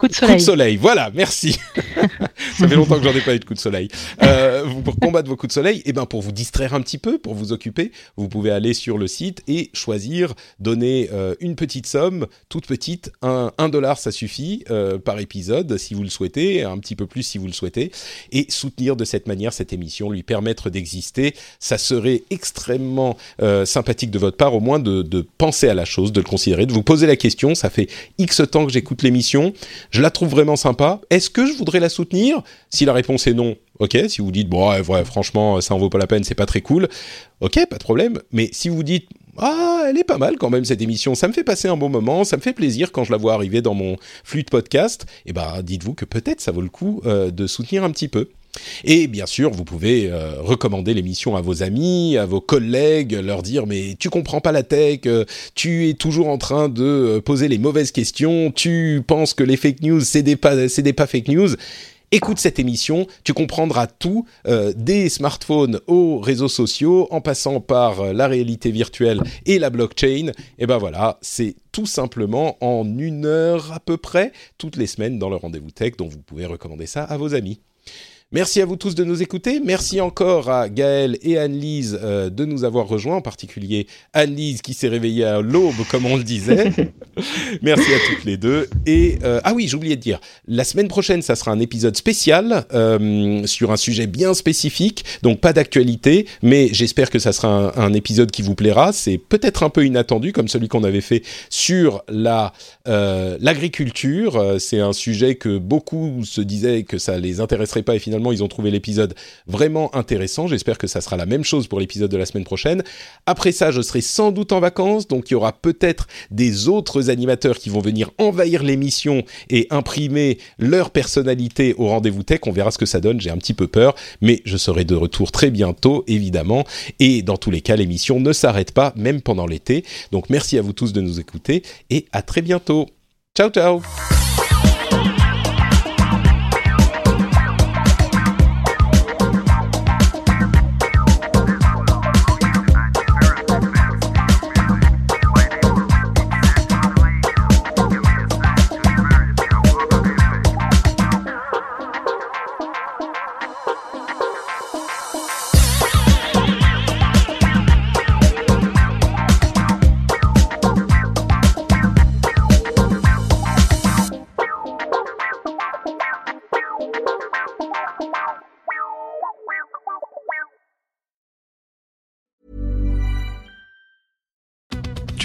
Coup de Coup de soleil. voilà, merci. *laughs* Ça fait longtemps que j'en ai pas eu de coup de soleil. Euh, pour combattre vos coups de soleil, et ben pour vous distraire un petit peu, pour vous occuper, vous pouvez aller sur le site et choisir, donner euh, une petite somme, toute petite, un, un dollar ça suffit euh, par épisode si vous le souhaitez, un petit peu plus si vous le souhaitez, et soutenir de cette manière cette émission, lui permettre d'exister. Ça serait extrêmement euh, sympathique de votre part, au moins de, de penser à la chose, de le considérer, de vous poser la question. Ça fait X temps que j'écoute l'émission je la trouve vraiment sympa. Est-ce que je voudrais la soutenir? Si la réponse est non, ok. Si vous dites, bon, ouais, franchement, ça en vaut pas la peine, c'est pas très cool, ok, pas de problème. Mais si vous dites, ah, elle est pas mal quand même cette émission, ça me fait passer un bon moment, ça me fait plaisir quand je la vois arriver dans mon flux de podcast, et ben dites-vous que peut-être ça vaut le coup euh, de soutenir un petit peu. Et bien sûr, vous pouvez euh, recommander l'émission à vos amis, à vos collègues, leur dire mais tu comprends pas la tech, euh, tu es toujours en train de euh, poser les mauvaises questions, tu penses que les fake news c'est des pas c'est des pas fake news. Écoute cette émission, tu comprendras tout, des smartphones aux réseaux sociaux, en passant par la réalité virtuelle et la blockchain. Et ben voilà, c'est tout simplement en une heure à peu près, toutes les semaines dans le rendez-vous tech, donc vous pouvez recommander ça à vos amis. Merci à vous tous de nous écouter. Merci encore à Gaël et Anne-Lise euh, de nous avoir rejoints, en particulier Anne-Lise qui s'est réveillée à l'aube, comme on le disait. *laughs* Merci à toutes les deux. Et euh, ah oui, oublié de dire, la semaine prochaine, ça sera un épisode spécial euh, sur un sujet bien spécifique, donc pas d'actualité, mais j'espère que ça sera un, un épisode qui vous plaira. C'est peut-être un peu inattendu, comme celui qu'on avait fait sur la l'agriculture. C'est un sujet que beaucoup se disaient que ça les intéresserait pas, et ils ont trouvé l'épisode vraiment intéressant. J'espère que ça sera la même chose pour l'épisode de la semaine prochaine. Après ça, je serai sans doute en vacances, donc il y aura peut-être des autres animateurs qui vont venir envahir l'émission et imprimer leur personnalité au rendez-vous tech. On verra ce que ça donne. J'ai un petit peu peur, mais je serai de retour très bientôt, évidemment. Et dans tous les cas, l'émission ne s'arrête pas, même pendant l'été. Donc merci à vous tous de nous écouter et à très bientôt. Ciao, ciao